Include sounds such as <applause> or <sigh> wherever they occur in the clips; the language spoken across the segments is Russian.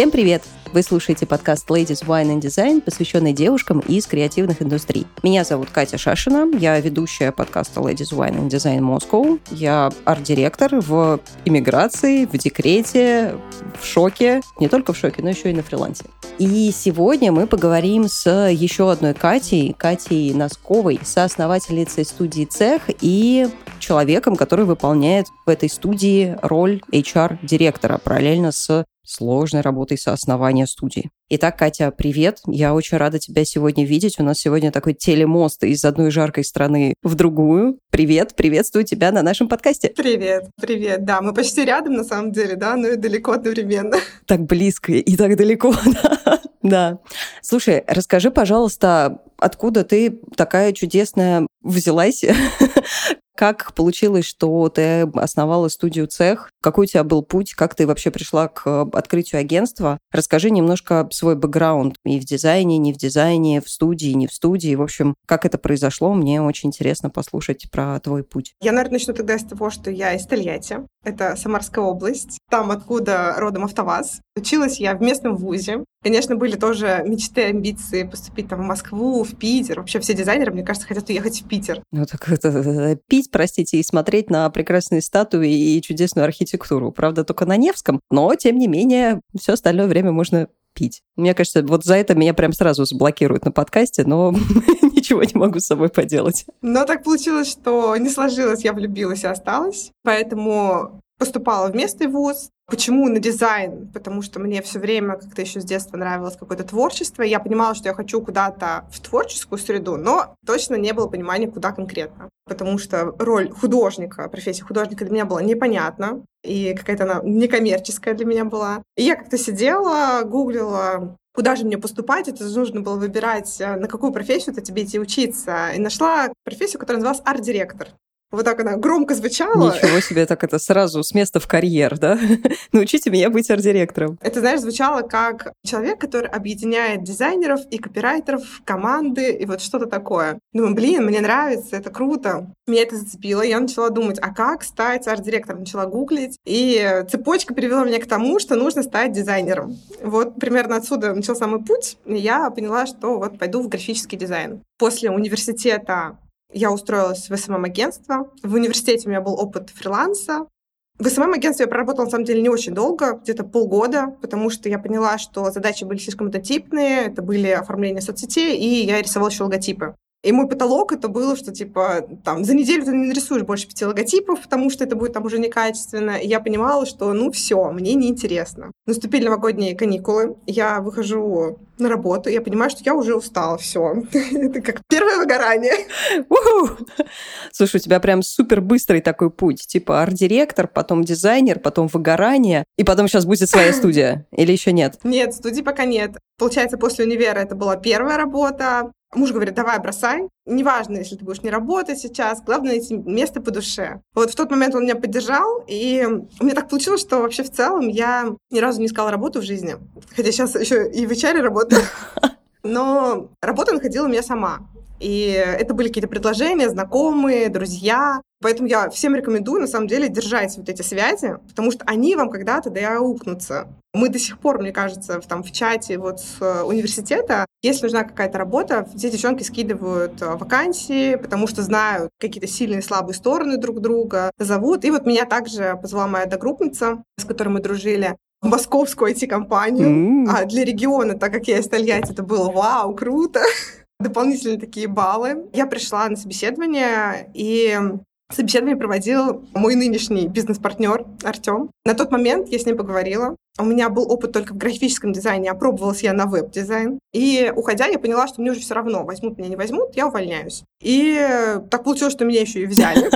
Всем привет! Вы слушаете подкаст Ladies Wine and Design, посвященный девушкам из креативных индустрий. Меня зовут Катя Шашина, я ведущая подкаста Ladies Wine and Design Moscow. Я арт-директор в иммиграции, в декрете, в шоке. Не только в шоке, но еще и на фрилансе. И сегодня мы поговорим с еще одной Катей, Катей Носковой, соосновательницей студии «Цех» и человеком, который выполняет в этой студии роль HR-директора параллельно с сложной работой сооснования студии. Итак, Катя, привет. Я очень рада тебя сегодня видеть. У нас сегодня такой телемост из одной жаркой страны в другую. Привет, приветствую тебя на нашем подкасте. Привет, привет. Да, мы почти рядом на самом деле, да, но и далеко одновременно. <laughs> Так близко и так далеко, <laughs> да. Да. Слушай, расскажи, пожалуйста, откуда ты такая чудесная взялась? <laughs> Как получилось, что ты основала студию «Цех»? Какой у тебя был путь? Как ты вообще пришла к открытию агентства? Расскажи немножко свой бэкграунд и в дизайне, не в дизайне, в студии, не в студии. В общем, как это произошло? Мне очень интересно послушать про твой путь. Я, наверное, начну тогда с того, что я из Тольятти. Это Самарская область. Там, откуда родом АвтоВАЗ. Училась я в местном вузе. Конечно, были тоже мечты, амбиции поступить там в Москву, в Питер. Вообще все дизайнеры, мне кажется, хотят уехать в Питер. Ну так это, пить, простите, и смотреть на прекрасные статуи и чудесную архитектуру. Правда, только на Невском, но, тем не менее, все остальное время можно пить. Мне кажется, вот за это меня прям сразу заблокируют на подкасте, но <laughs> ничего не могу с собой поделать. Но так получилось, что не сложилось, я влюбилась и осталась. Поэтому поступала в местный вуз, Почему на дизайн? Потому что мне все время как-то еще с детства нравилось какое-то творчество. Я понимала, что я хочу куда-то в творческую среду, но точно не было понимания, куда конкретно. Потому что роль художника, профессия художника для меня была непонятна. И какая-то она некоммерческая для меня была. И я как-то сидела, гуглила, куда же мне поступать, это нужно было выбирать, на какую профессию-то тебе идти учиться. И нашла профессию, которая называлась арт-директор. Вот так она громко звучала. Ничего себе, так это сразу с места в карьер, да? <laughs> Научите меня быть арт-директором. Это, знаешь, звучало как человек, который объединяет дизайнеров и копирайтеров, команды и вот что-то такое. Думаю, блин, мне нравится, это круто. Меня это зацепило, я начала думать, а как стать арт-директором? Начала гуглить, и цепочка привела меня к тому, что нужно стать дизайнером. Вот примерно отсюда начался мой путь, и я поняла, что вот пойду в графический дизайн. После университета я устроилась в СММ-агентство. В университете у меня был опыт фриланса. В СММ-агентстве я проработала, на самом деле, не очень долго, где-то полгода, потому что я поняла, что задачи были слишком однотипные, это были оформления соцсетей, и я рисовала еще логотипы. И мой потолок это было, что типа там за неделю ты не нарисуешь больше пяти логотипов, потому что это будет там уже некачественно. И я понимала, что ну все, мне неинтересно. Наступили новогодние каникулы, я выхожу на работу, я понимаю, что я уже устала, все. <laughs> это как первое выгорание. Слушай, у тебя прям супер быстрый такой путь. Типа арт-директор, потом дизайнер, потом выгорание, и потом сейчас будет своя студия. <laughs> Или еще нет? Нет, студии пока нет. Получается, после универа это была первая работа, Муж говорит, давай, бросай. Неважно, если ты будешь не работать сейчас, главное найти место по душе. Вот в тот момент он меня поддержал, и у меня так получилось, что вообще в целом я ни разу не искала работу в жизни. Хотя сейчас еще и в HR работаю. Но работа находила меня сама. И это были какие-то предложения, знакомые, друзья. Поэтому я всем рекомендую, на самом деле, держать вот эти связи, потому что они вам когда-то да и аукнутся. Мы до сих пор, мне кажется, в, там, в чате вот с э, университета, если нужна какая-то работа, все девчонки скидывают э, вакансии, потому что знают какие-то сильные и слабые стороны друг друга, зовут. И вот меня также позвала моя одногруппница, с которой мы дружили, московскую IT-компанию. Mm. А для региона, так как я из Тольятти, это было вау, круто <laughs> дополнительные такие баллы. Я пришла на собеседование, и собеседование проводил мой нынешний бизнес-партнер Артем. На тот момент я с ним поговорила. У меня был опыт только в графическом дизайне, опробовалась я на веб-дизайн. И уходя, я поняла, что мне уже все равно, возьмут меня, не возьмут, я увольняюсь. И так получилось, что меня еще и взяли.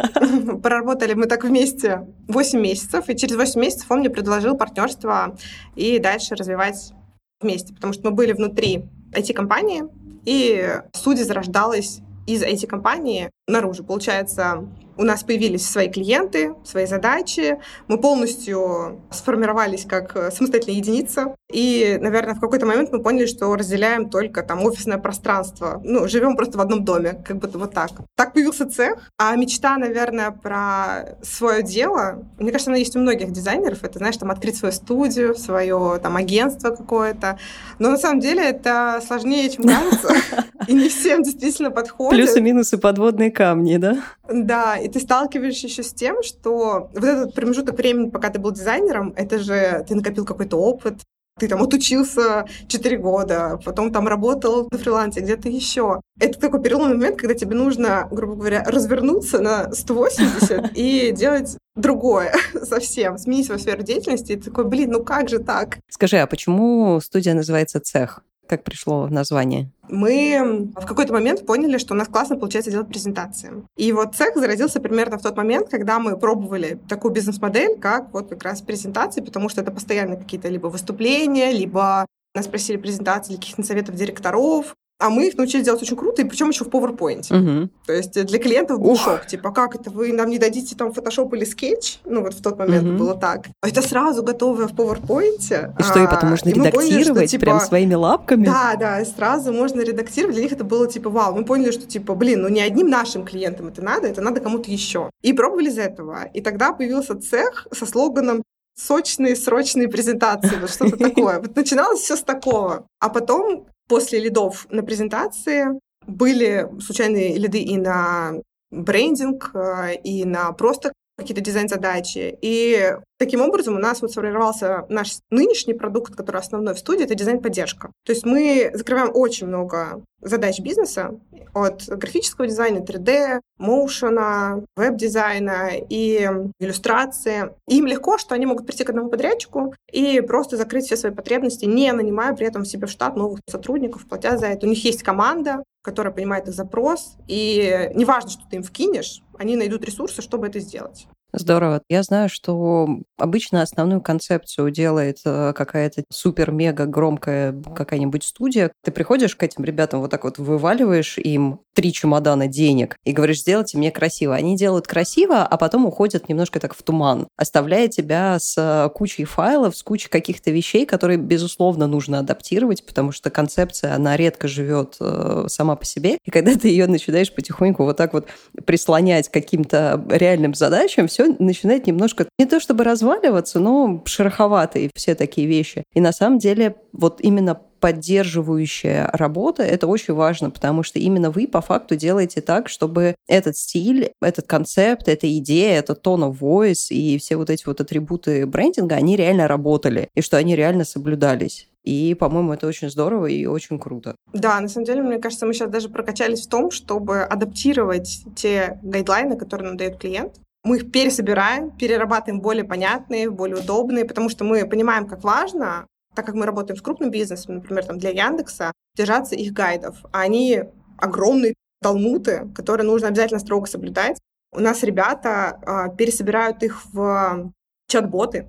<laughs> Проработали мы так вместе 8 месяцев, и через 8 месяцев он мне предложил партнерство и дальше развивать вместе, потому что мы были внутри IT-компании, и судья зарождалась из IT-компании. наружу. Получается, у нас появились свои клиенты, свои задачи. Мы полностью сформировались как э, самостоятельная единица. И, наверное, в какой-то момент мы поняли, что разделяем только там офисное пространство. Ну, живем просто в одном доме, как будто вот так. Так появился цех. А мечта, наверное, про свое дело, мне кажется, она есть у многих дизайнеров. Это, знаешь, там открыть свою студию, свое там агентство какое-то. Но на самом деле это сложнее, чем кажется. <laughs> И не всем действительно подходит. Плюсы-минусы, подводные камни, да? Да, и ты сталкиваешься еще с тем, что вот этот промежуток времени, пока ты был дизайнером, это же ты накопил какой-то опыт, ты там отучился 4 года, потом там работал на фрилансе, где-то еще. Это такой переломный момент, когда тебе нужно, грубо говоря, развернуться на 180 <laughs> и делать другое <laughs> совсем, сменить свою сферу деятельности. И ты такой, блин, ну как же так? Скажи, а почему студия называется «Цех»? Как пришло название? Мы в какой-то момент поняли, что у нас классно получается делать презентации. И вот цех зародился примерно в тот момент, когда мы пробовали такую бизнес-модель, как вот как раз презентации, потому что это постоянно какие-то либо выступления, либо нас просили презентации для каких-то советов директоров, а мы их научились делать очень круто, и причем еще в PowerPoint. Угу. То есть для клиентов был Ух. шок. Типа, как это вы нам не дадите там Photoshop или Sketch? Ну, вот в тот момент угу. было так. А это сразу готовое в PowerPoint. И что, и потом можно редактировать поняли, что, типа, прям своими лапками? Да, да, и сразу можно редактировать. Для них это было типа, вау. Мы поняли, что типа, блин, ну не одним нашим клиентам это надо, это надо кому-то еще. И пробовали из этого. И тогда появился цех со слоганом сочные, срочные презентации, вот что-то <laughs> такое. Вот начиналось все с такого. А потом После лидов на презентации были случайные лиды и на брендинг, э, и на просто какие-то дизайн-задачи. И таким образом у нас вот сформировался наш нынешний продукт, который основной в студии, это дизайн-поддержка. То есть мы закрываем очень много задач бизнеса, от графического дизайна, 3D, моушена, веб-дизайна и иллюстрации. им легко, что они могут прийти к одному подрядчику и просто закрыть все свои потребности, не нанимая при этом себе в штат новых сотрудников, платя за это. У них есть команда, которая понимает их запрос, и неважно, что ты им вкинешь, они найдут ресурсы, чтобы это сделать. Здорово. Я знаю, что обычно основную концепцию делает э, какая-то супер-мега громкая какая-нибудь студия. Ты приходишь к этим ребятам, вот так вот вываливаешь им три чемодана денег и говоришь, сделайте мне красиво. Они делают красиво, а потом уходят немножко так в туман, оставляя тебя с э, кучей файлов, с кучей каких-то вещей, которые, безусловно, нужно адаптировать, потому что концепция, она редко живет э, сама по себе. И когда ты ее начинаешь потихоньку вот так вот прислонять каким-то реальным задачам, все начинает немножко не то чтобы разваливаться, но шероховатые все такие вещи. И на самом деле вот именно поддерживающая работа, это очень важно, потому что именно вы по факту делаете так, чтобы этот стиль, этот концепт, эта идея, этот tone of voice и все вот эти вот атрибуты брендинга, они реально работали, и что они реально соблюдались. И, по-моему, это очень здорово и очень круто. Да, на самом деле, мне кажется, мы сейчас даже прокачались в том, чтобы адаптировать те гайдлайны, которые нам дает клиент, мы их пересобираем, перерабатываем более понятные, более удобные, потому что мы понимаем, как важно, так как мы работаем с крупным бизнесом, например, там для Яндекса, держаться их гайдов. А они огромные талмуты, которые нужно обязательно строго соблюдать. У нас ребята а, пересобирают их в чат-боты,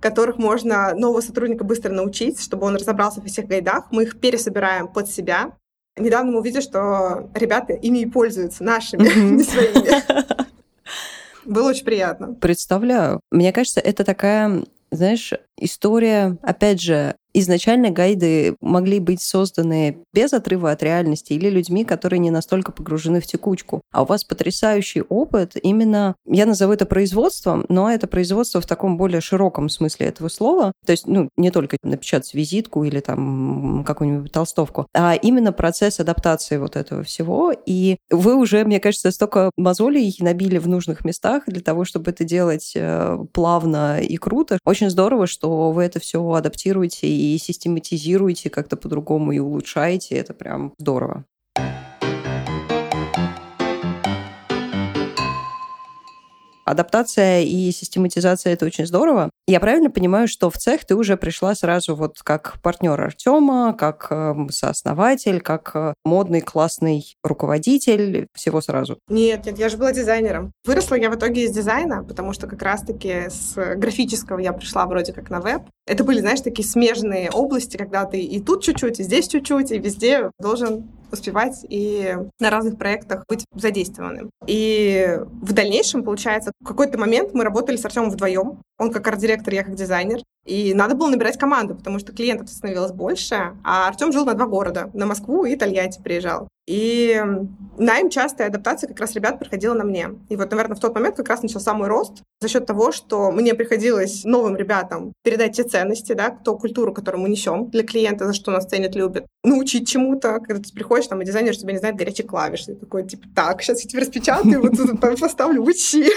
которых можно нового сотрудника быстро научить, чтобы он разобрался во всех гайдах. Мы их пересобираем под себя. Недавно мы увидели, что ребята ими и пользуются, нашими, <laughs> не своими. Было очень приятно. Представляю. Мне кажется, это такая знаешь, история, опять же, изначально гайды могли быть созданы без отрыва от реальности или людьми, которые не настолько погружены в текучку. А у вас потрясающий опыт именно, я назову это производством, но это производство в таком более широком смысле этого слова. То есть, ну, не только напечатать визитку или там какую-нибудь толстовку, а именно процесс адаптации вот этого всего. И вы уже, мне кажется, столько мозолей набили в нужных местах для того, чтобы это делать э, плавно и круто. Очень здорово, что вы это все адаптируете и систематизируете как-то по-другому и улучшаете. Это прям здорово. Адаптация и систематизация – это очень здорово. Я правильно понимаю, что в цех ты уже пришла сразу вот как партнер Артема, как э, сооснователь, как э, модный классный руководитель, всего сразу? Нет, нет, я же была дизайнером. Выросла я в итоге из дизайна, потому что как раз-таки с графического я пришла вроде как на веб. Это были, знаешь, такие смежные области, когда ты и тут чуть-чуть, и здесь чуть-чуть, и везде должен успевать и на разных проектах быть задействованным. И в дальнейшем, получается, в какой-то момент мы работали с Артемом вдвоем. Он как арт-директор, я как дизайнер. И надо было набирать команду, потому что клиентов становилось больше, а Артем жил на два города, на Москву и Тольятти приезжал. И найм частая адаптация как раз ребят проходила на мне. И вот, наверное, в тот момент как раз начался мой рост за счет того, что мне приходилось новым ребятам передать те ценности, да, ту культуру, которую мы несем для клиента, за что нас ценят, любят, научить чему-то. Когда ты приходишь, там, и дизайнер тебя не знает горячие клавиши. Ты такой, типа, так, сейчас я тебе распечатаю, вот тут поставлю, учи.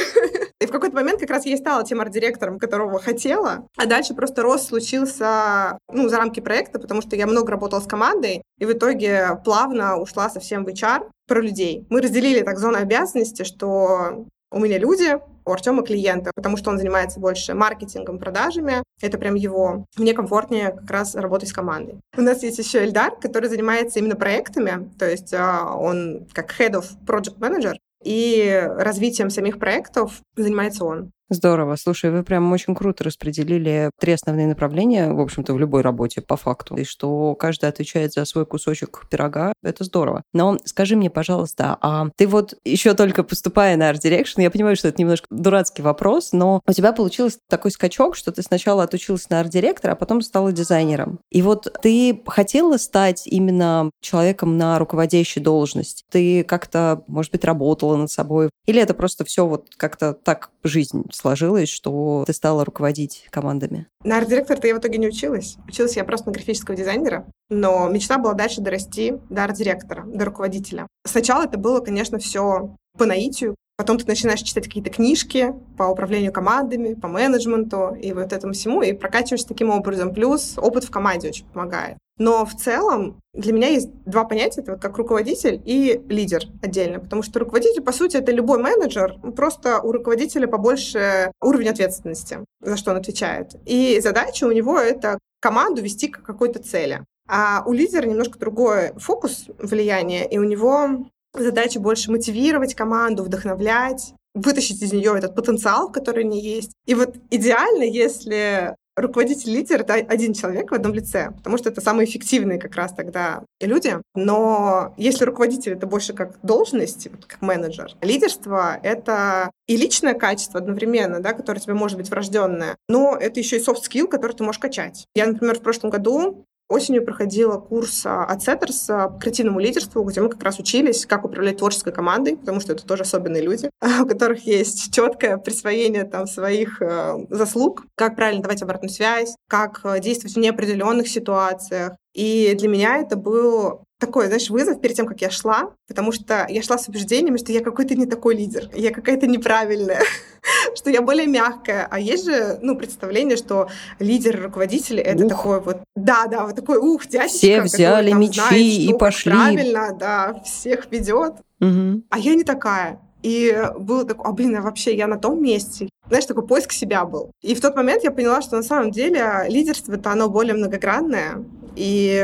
И в какой-то момент как раз я и стала тем арт-директором, которого хотела. А дальше просто рост случился, ну, за рамки проекта, потому что я много работала с командой, и в итоге плавно ушла совсем в HR про людей. Мы разделили так зону обязанности, что у меня люди, у Артема клиенты, потому что он занимается больше маркетингом, продажами. Это прям его. Мне комфортнее как раз работать с командой. У нас есть еще Эльдар, который занимается именно проектами, то есть а, он как head of project manager, и развитием самих проектов занимается он. Здорово. Слушай, вы прям очень круто распределили три основные направления, в общем-то, в любой работе по факту. И что каждый отвечает за свой кусочек пирога, это здорово. Но скажи мне, пожалуйста, а ты вот еще только поступая на Art Direction, я понимаю, что это немножко дурацкий вопрос, но у тебя получился такой скачок, что ты сначала отучился на арт-директора, а потом стала дизайнером. И вот ты хотела стать именно человеком на руководящей должности? Ты как-то, может быть, работала над собой? Или это просто все вот как-то так жизнь сложилось, что ты стала руководить командами? На арт-директора-то я в итоге не училась. Училась я просто на графического дизайнера, но мечта была дальше дорасти до арт-директора, до руководителя. Сначала это было, конечно, все по наитию. Потом ты начинаешь читать какие-то книжки по управлению командами, по менеджменту и вот этому всему, и прокачиваешься таким образом. Плюс опыт в команде очень помогает. Но в целом для меня есть два понятия, это вот как руководитель и лидер отдельно, потому что руководитель, по сути, это любой менеджер, просто у руководителя побольше уровень ответственности, за что он отвечает. И задача у него — это команду вести к какой-то цели. А у лидера немножко другой фокус влияния, и у него задача больше мотивировать команду, вдохновлять, вытащить из нее этот потенциал, который у нее есть. И вот идеально, если руководитель-лидер — это один человек в одном лице, потому что это самые эффективные как раз тогда люди. Но если руководитель — это больше как должность, как менеджер, лидерство — это и личное качество одновременно, да, которое тебе может быть врожденное, но это еще и soft skill, который ты можешь качать. Я, например, в прошлом году Осенью проходила курс а, от Setters по креативному лидерству, где мы как раз учились, как управлять творческой командой, потому что это тоже особенные люди, <laughs> у которых есть четкое присвоение там своих э, заслуг, как правильно давать обратную связь, как э, действовать в неопределенных ситуациях. И для меня это был такой, знаешь, вызов перед тем, как я шла, потому что я шла с убеждениями, что я какой-то не такой лидер, я какая-то неправильная, <laughs> что я более мягкая. А есть же, ну, представление, что лидер, руководитель — это такой вот, да-да, вот такой, ух, дядечка, Все взяли который, мечи знает, и пошли. Правильно, да, всех ведет. Угу. А я не такая. И было такое, а блин, а вообще я на том месте. Знаешь, такой поиск себя был. И в тот момент я поняла, что на самом деле лидерство-то оно более многогранное. И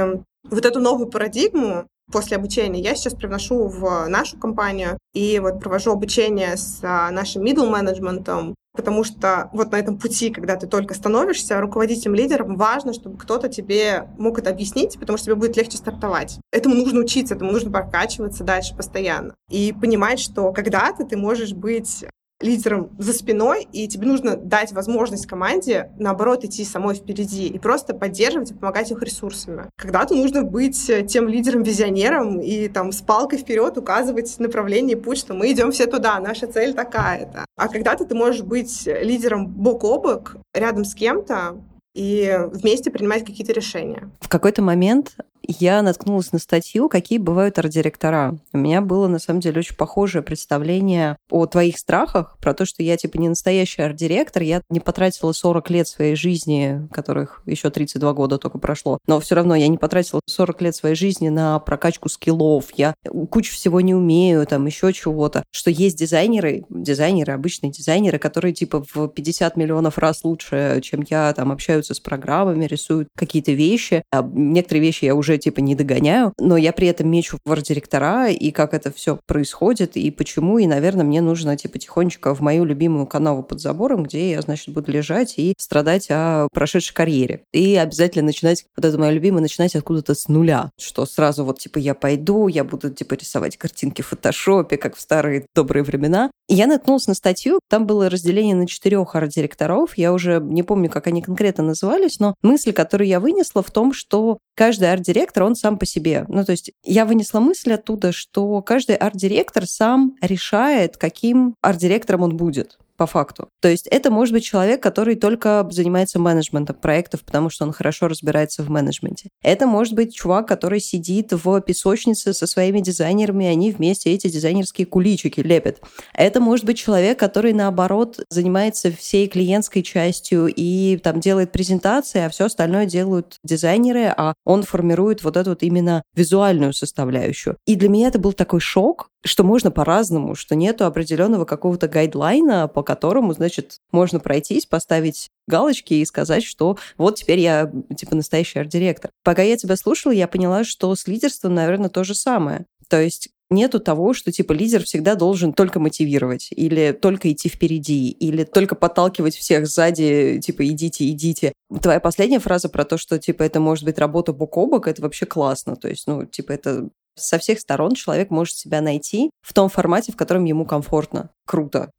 вот эту новую парадигму после обучения я сейчас привношу в нашу компанию и вот провожу обучение с а, нашим middle менеджментом, потому что вот на этом пути, когда ты только становишься руководителем, лидером, важно, чтобы кто-то тебе мог это объяснить, потому что тебе будет легче стартовать. Этому нужно учиться, этому нужно прокачиваться дальше постоянно. И понимать, что когда-то ты можешь быть лидером за спиной, и тебе нужно дать возможность команде, наоборот, идти самой впереди и просто поддерживать и помогать их ресурсами. Когда-то нужно быть тем лидером-визионером и там с палкой вперед указывать направление и путь, что мы идем все туда, наша цель такая-то. А когда-то ты можешь быть лидером бок о бок, рядом с кем-то, и вместе принимать какие-то решения. В какой-то момент я наткнулась на статью, какие бывают арт-директора. У меня было, на самом деле, очень похожее представление о твоих страхах, про то, что я, типа, не настоящий арт-директор, я не потратила 40 лет своей жизни, которых еще 32 года только прошло, но все равно я не потратила 40 лет своей жизни на прокачку скиллов, я кучу всего не умею, там, еще чего-то, что есть дизайнеры, дизайнеры, обычные дизайнеры, которые, типа, в 50 миллионов раз лучше, чем я, там, общаются с программами, рисуют какие-то вещи, а некоторые вещи я уже уже типа не догоняю, но я при этом мечу в арт-директора и как это все происходит и почему, и, наверное, мне нужно типа тихонечко в мою любимую канаву под забором, где я, значит, буду лежать и страдать о прошедшей карьере. И обязательно начинать, вот это мое любимое, начинать откуда-то с нуля, что сразу вот типа я пойду, я буду типа рисовать картинки в фотошопе, как в старые добрые времена. И я наткнулась на статью, там было разделение на четырех арт-директоров, я уже не помню, как они конкретно назывались, но мысль, которую я вынесла в том, что каждый арт-директор, он сам по себе. Ну, то есть я вынесла мысль оттуда, что каждый арт-директор сам решает, каким арт-директором он будет по факту. То есть это может быть человек, который только занимается менеджментом проектов, потому что он хорошо разбирается в менеджменте. Это может быть чувак, который сидит в песочнице со своими дизайнерами, они вместе эти дизайнерские куличики лепят. Это может быть человек, который, наоборот, занимается всей клиентской частью и там делает презентации, а все остальное делают дизайнеры, а он формирует вот эту вот именно визуальную составляющую. И для меня это был такой шок, что можно по-разному, что нету определенного какого-то гайдлайна, по которому, значит, можно пройтись, поставить галочки и сказать, что вот теперь я, типа, настоящий арт-директор. Пока я тебя слушала, я поняла, что с лидерством, наверное, то же самое. То есть нету того, что типа лидер всегда должен только мотивировать или только идти впереди или только подталкивать всех сзади, типа идите, идите. Твоя последняя фраза про то, что типа это может быть работа бок о бок, это вообще классно. То есть, ну, типа это со всех сторон человек может себя найти в том формате, в котором ему комфортно. Круто.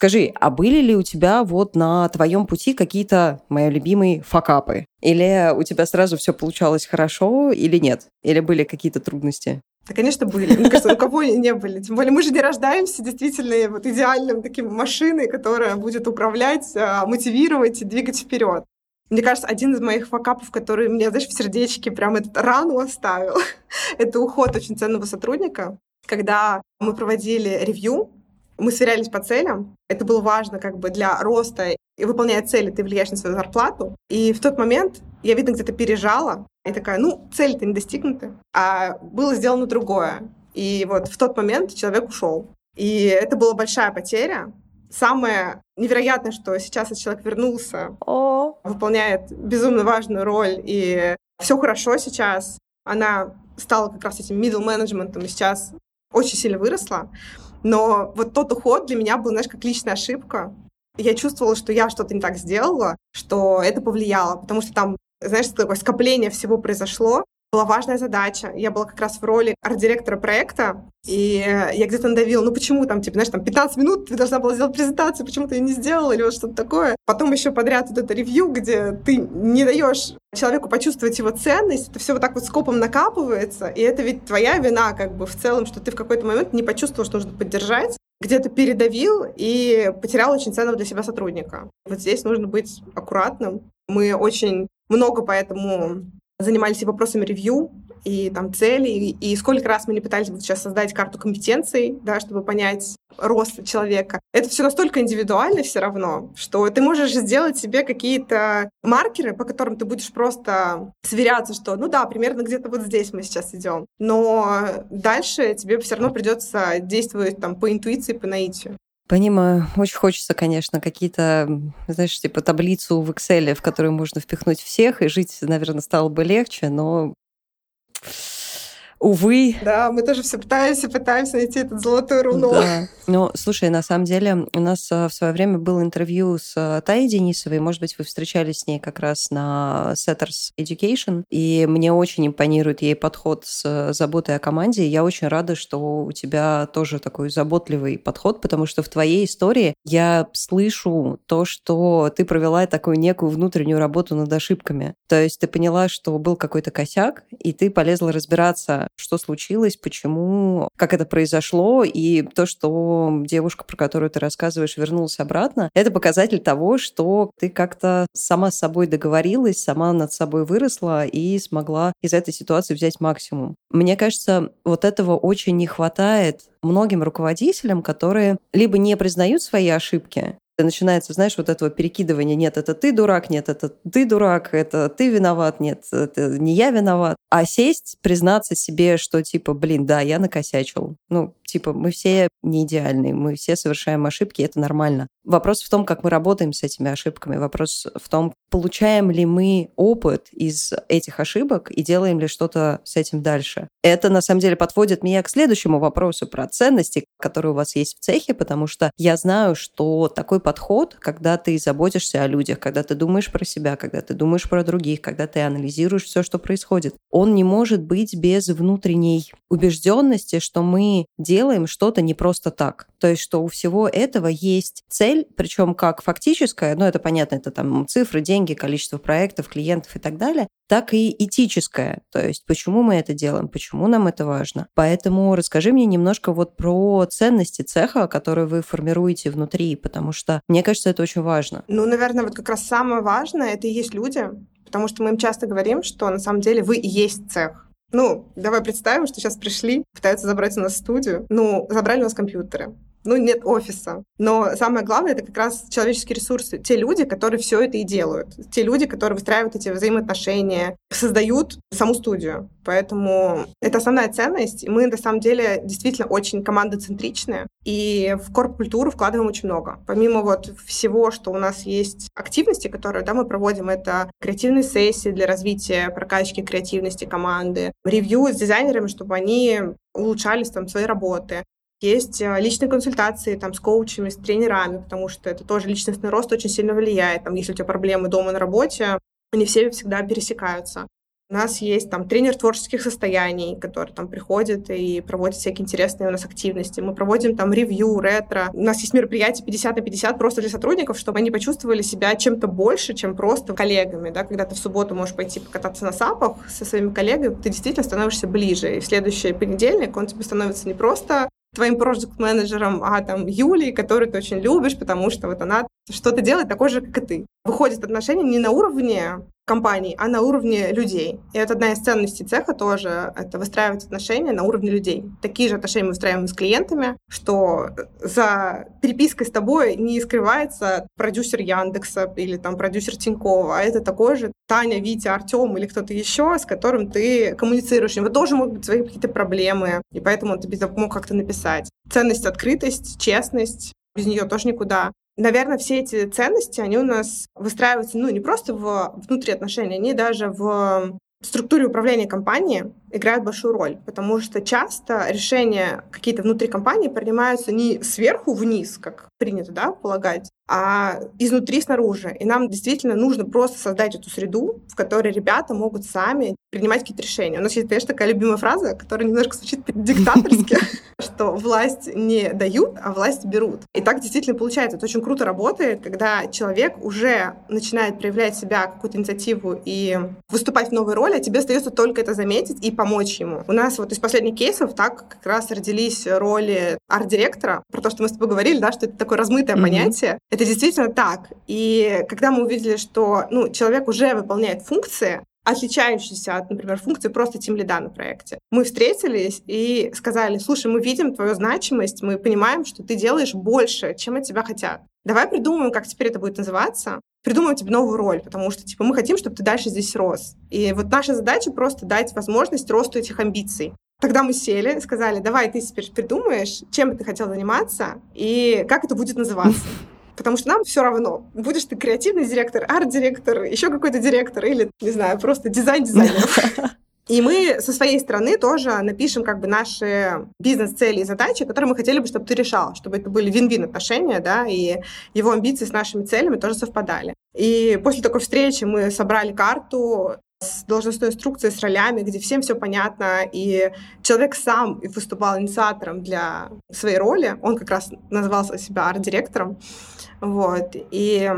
Скажи, а были ли у тебя вот на твоем пути какие-то, мои любимые, факапы? Или у тебя сразу все получалось хорошо или нет? Или были какие-то трудности? Да, конечно, были. Мне кажется, у кого не были. Тем более мы же не рождаемся действительно вот идеальным таким машиной, которая будет управлять, а, мотивировать и двигать вперед. Мне кажется, один из моих факапов, который мне, знаешь, в сердечке прям этот рану оставил, <laughs> это уход очень ценного сотрудника. Когда мы проводили ревью, мы сверялись по целям. Это было важно как бы для роста. И выполняя цели, ты влияешь на свою зарплату. И в тот момент я, видно, где-то пережала. И такая, ну, цель-то не достигнута, а было сделано другое. И вот в тот момент человек ушел. И это была большая потеря, Самое невероятное, что сейчас этот человек вернулся, О. выполняет безумно важную роль, и все хорошо сейчас. Она стала как раз этим middle менеджментом и сейчас очень сильно выросла. Но вот тот уход для меня был, знаешь, как личная ошибка. Я чувствовала, что я что-то не так сделала, что это повлияло, потому что там, знаешь, такое скопление всего произошло, была важная задача. Я была как раз в роли арт-директора проекта, и я где-то надавила, ну почему там, типа, знаешь, там 15 минут ты должна была сделать презентацию, почему ты ее не сделала, или вот что-то такое. Потом еще подряд вот это ревью, где ты не даешь человеку почувствовать его ценность, это все вот так вот скопом накапывается, и это ведь твоя вина как бы в целом, что ты в какой-то момент не почувствовал, что нужно поддержать, где-то передавил и потерял очень ценного для себя сотрудника. Вот здесь нужно быть аккуратным. Мы очень много поэтому занимались и вопросами ревью, и там цели, и, и сколько раз мы не пытались вот сейчас создать карту компетенций, да, чтобы понять рост человека. Это все настолько индивидуально все равно, что ты можешь сделать себе какие-то маркеры, по которым ты будешь просто сверяться, что, ну да, примерно где-то вот здесь мы сейчас идем. Но дальше тебе все равно придется действовать там по интуиции, по наитию. Понимаю. Очень хочется, конечно, какие-то, знаешь, типа таблицу в Excel, в которую можно впихнуть всех, и жить, наверное, стало бы легче, но увы. Да, мы тоже все пытаемся, пытаемся найти этот золотую руну. Да. Ну, слушай, на самом деле у нас э, в свое время было интервью с э, Таей Денисовой, может быть, вы встречались с ней как раз на Setters Education, и мне очень импонирует ей подход с э, заботой о команде. Я очень рада, что у тебя тоже такой заботливый подход, потому что в твоей истории я слышу то, что ты провела такую некую внутреннюю работу над ошибками. То есть ты поняла, что был какой-то косяк, и ты полезла разбираться, что случилось, почему, как это произошло, и то, что девушка, про которую ты рассказываешь, вернулась обратно, это показатель того, что ты как-то сама с собой договорилась, сама над собой выросла и смогла из этой ситуации взять максимум. Мне кажется, вот этого очень не хватает многим руководителям, которые либо не признают свои ошибки, начинается, знаешь, вот этого перекидывания. Нет, это ты дурак, нет, это ты дурак, это ты виноват, нет, это не я виноват. А сесть, признаться себе, что типа, блин, да, я накосячил. Ну, типа, мы все не идеальные, мы все совершаем ошибки, это нормально. Вопрос в том, как мы работаем с этими ошибками. Вопрос в том, получаем ли мы опыт из этих ошибок и делаем ли что-то с этим дальше. Это, на самом деле, подводит меня к следующему вопросу про ценности, которые у вас есть в цехе, потому что я знаю, что такой подход, когда ты заботишься о людях, когда ты думаешь про себя, когда ты думаешь про других, когда ты анализируешь все, что происходит, он не может быть без внутренней убежденности, что мы делаем что-то не просто так. То есть, что у всего этого есть цель, причем как фактическая, ну это понятно, это там цифры, деньги, количество проектов, клиентов и так далее, так и этическая. То есть, почему мы это делаем, почему нам это важно. Поэтому расскажи мне немножко вот про ценности цеха, которые вы формируете внутри, потому что мне кажется, это очень важно. Ну, наверное, вот как раз самое важное — это и есть люди, потому что мы им часто говорим, что на самом деле вы и есть цех. Ну, давай представим, что сейчас пришли, пытаются забрать у нас студию. Ну, забрали у нас компьютеры ну, нет офиса. Но самое главное, это как раз человеческие ресурсы. Те люди, которые все это и делают. Те люди, которые выстраивают эти взаимоотношения, создают саму студию. Поэтому это основная ценность. Мы, на самом деле, действительно очень командоцентричные. И в корп-культуру вкладываем очень много. Помимо вот всего, что у нас есть активности, которые да, мы проводим, это креативные сессии для развития, прокачки креативности команды, ревью с дизайнерами, чтобы они улучшались там свои работы. Есть э, личные консультации там, с коучами, с тренерами, потому что это тоже личностный рост очень сильно влияет. Там, если у тебя проблемы дома на работе, они все всегда пересекаются. У нас есть там тренер творческих состояний, который там приходит и проводит всякие интересные у нас активности. Мы проводим там ревью, ретро. У нас есть мероприятие 50 на 50 просто для сотрудников, чтобы они почувствовали себя чем-то больше, чем просто коллегами. Да? Когда ты в субботу можешь пойти покататься на сапах со своими коллегами, ты действительно становишься ближе. И в следующий понедельник он тебе становится не просто твоим проект-менеджером, а там Юлей, которую ты очень любишь, потому что вот она что-то делает такое же, как и ты. Выходит отношения не на уровне компаний, а на уровне людей. И это одна из ценностей цеха тоже, это выстраивать отношения на уровне людей. Такие же отношения мы выстраиваем с клиентами, что за перепиской с тобой не скрывается продюсер Яндекса или там продюсер Тинькова, а это такой же Таня, Витя, Артем или кто-то еще, с которым ты коммуницируешь. У него тоже могут быть свои какие-то проблемы, и поэтому он тебе мог как-то написать. Ценность, открытость, честность, без нее тоже никуда. Наверное, все эти ценности, они у нас выстраиваются, ну, не просто в внутри отношений, они даже в структуре управления компанией играют большую роль, потому что часто решения какие-то внутри компании принимаются не сверху вниз, как принято да, полагать, а изнутри снаружи. И нам действительно нужно просто создать эту среду, в которой ребята могут сами принимать какие-то решения. У нас есть, конечно, такая любимая фраза, которая немножко звучит <laughs> диктаторски, <laughs> что власть не дают, а власть берут. И так действительно получается. Это очень круто работает, когда человек уже начинает проявлять себя, какую-то инициативу и выступать в новой роли, а тебе остается только это заметить и помочь ему. У нас вот из последних кейсов так как раз родились роли арт-директора, про то, что мы с тобой говорили, да, что это такое размытое mm-hmm. понятие. Это действительно так. И когда мы увидели, что ну, человек уже выполняет функции, отличающиеся от, например, функции просто тем лида на проекте. Мы встретились и сказали, слушай, мы видим твою значимость, мы понимаем, что ты делаешь больше, чем от тебя хотят. Давай придумаем, как теперь это будет называться, придумаем тебе новую роль, потому что, типа, мы хотим, чтобы ты дальше здесь рос. И вот наша задача просто дать возможность росту этих амбиций. Тогда мы сели, сказали, давай ты теперь придумаешь, чем ты хотел заниматься и как это будет называться. Потому что нам все равно, будешь ты креативный директор, арт-директор, еще какой-то директор или, не знаю, просто дизайн-дизайнер. И мы со своей стороны тоже напишем как бы наши бизнес-цели и задачи, которые мы хотели бы, чтобы ты решал, чтобы это были вин-вин отношения, да, и его амбиции с нашими целями тоже совпадали. И после такой встречи мы собрали карту с должностной инструкцией, с ролями, где всем все понятно, и человек сам выступал инициатором для своей роли, он как раз назывался себя арт-директором, вот, и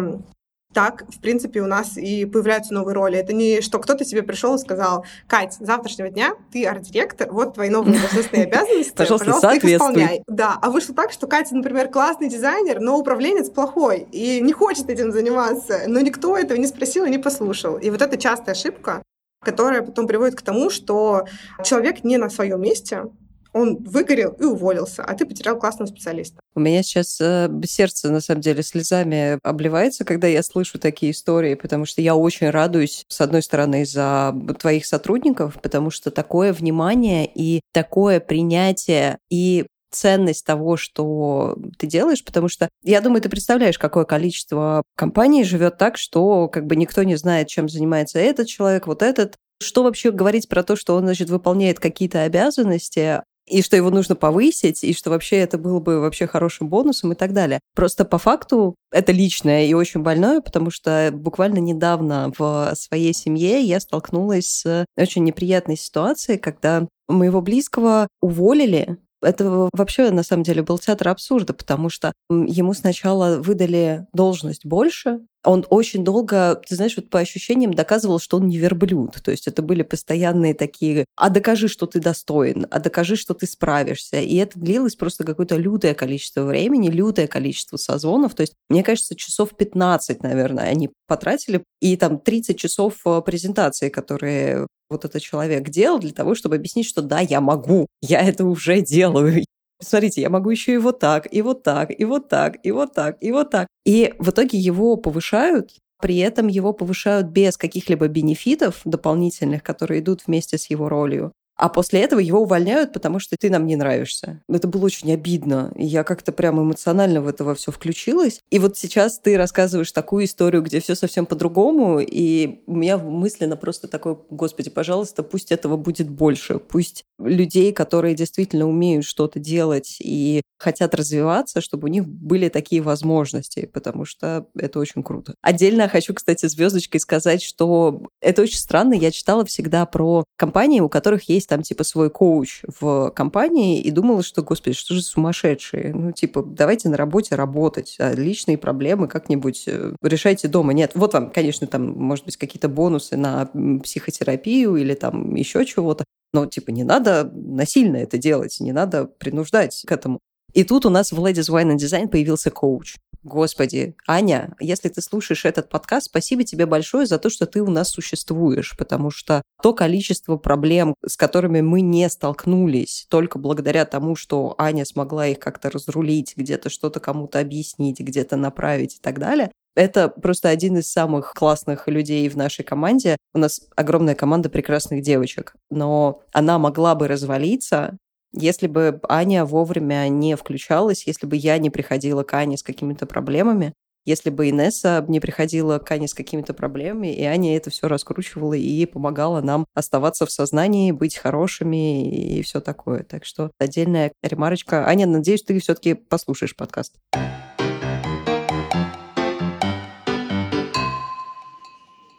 так, в принципе, у нас и появляются новые роли. Это не что кто-то тебе пришел и сказал, Кать, с завтрашнего дня ты арт-директор, вот твои новые должностные <laughs> обязанности, пожалуйста, пожалуйста их исполняй. Да, а вышло так, что Катя, например, классный дизайнер, но управленец плохой и не хочет этим заниматься, но никто этого не спросил и не послушал. И вот это частая ошибка, которая потом приводит к тому, что человек не на своем месте, он выгорел и уволился, а ты потерял классного специалиста. У меня сейчас э, сердце, на самом деле, слезами обливается, когда я слышу такие истории, потому что я очень радуюсь, с одной стороны, за твоих сотрудников, потому что такое внимание и такое принятие и ценность того, что ты делаешь, потому что я думаю, ты представляешь, какое количество компаний живет так, что как бы никто не знает, чем занимается этот человек, вот этот. Что вообще говорить про то, что он, значит, выполняет какие-то обязанности, и что его нужно повысить, и что вообще это было бы вообще хорошим бонусом и так далее. Просто по факту это личное и очень больное, потому что буквально недавно в своей семье я столкнулась с очень неприятной ситуацией, когда моего близкого уволили это вообще, на самом деле, был театр абсурда, потому что ему сначала выдали должность больше, он очень долго, ты знаешь, вот по ощущениям доказывал, что он не верблюд. То есть это были постоянные такие «а докажи, что ты достоин», «а докажи, что ты справишься». И это длилось просто какое-то лютое количество времени, лютое количество созвонов. То есть, мне кажется, часов 15, наверное, они потратили. И там 30 часов э, презентации, которые вот этот человек делал для того, чтобы объяснить, что да, я могу, я это уже делаю. Смотрите, я могу еще и вот так, и вот так, и вот так, и вот так, и вот так. И в итоге его повышают, при этом его повышают без каких-либо бенефитов дополнительных, которые идут вместе с его ролью. А после этого его увольняют, потому что ты нам не нравишься. Это было очень обидно. И я как-то прям эмоционально в это все включилась. И вот сейчас ты рассказываешь такую историю, где все совсем по-другому, и у меня мысленно просто такой, господи, пожалуйста, пусть этого будет больше. Пусть людей, которые действительно умеют что-то делать и хотят развиваться, чтобы у них были такие возможности, потому что это очень круто. Отдельно хочу, кстати, звездочкой сказать, что это очень странно. Я читала всегда про компании, у которых есть там типа свой коуч в компании и думала, что, господи, что же сумасшедшие? Ну, типа, давайте на работе работать, а личные проблемы как-нибудь э, решайте дома. Нет, вот вам, конечно, там, может быть, какие-то бонусы на психотерапию или там еще чего-то, но, типа, не надо насильно это делать, не надо принуждать к этому. И тут у нас в Ladies Wine and Design появился коуч. Господи, Аня, если ты слушаешь этот подкаст, спасибо тебе большое за то, что ты у нас существуешь, потому что то количество проблем, с которыми мы не столкнулись, только благодаря тому, что Аня смогла их как-то разрулить, где-то что-то кому-то объяснить, где-то направить и так далее, это просто один из самых классных людей в нашей команде. У нас огромная команда прекрасных девочек, но она могла бы развалиться, если бы Аня вовремя не включалась, если бы я не приходила к Ане с какими-то проблемами, если бы Инесса не приходила к Ане с какими-то проблемами, и Аня это все раскручивала и помогала нам оставаться в сознании, быть хорошими и все такое. Так что отдельная ремарочка. Аня, надеюсь, ты все-таки послушаешь подкаст.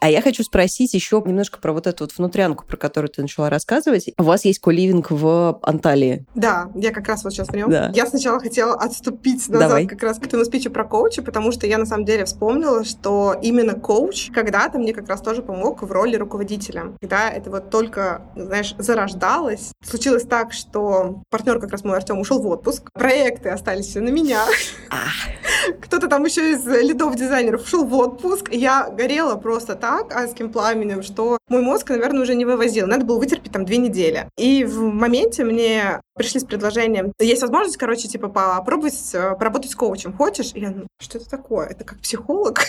А я хочу спросить еще немножко про вот эту вот внутрянку, про которую ты начала рассказывать. У вас есть коливинг в Анталии. Да, я как раз вот сейчас в нем. Да. Я сначала хотела отступить назад Давай. как раз к этому спичу про коуча, потому что я на самом деле вспомнила, что именно коуч когда-то мне как раз тоже помог в роли руководителя. Когда это вот только, знаешь, зарождалось, случилось так, что партнер как раз мой Артем ушел в отпуск, проекты остались все на меня. <laughs> Кто-то там еще из лидов дизайнеров ушел в отпуск. Я горела просто так, так адским пламенем, что мой мозг, наверное, уже не вывозил. Надо было вытерпеть там две недели. И в моменте мне пришли с предложением, есть возможность, короче, типа попробовать э, поработать с коучем. Хочешь? И я, ну, что это такое? Это как психолог?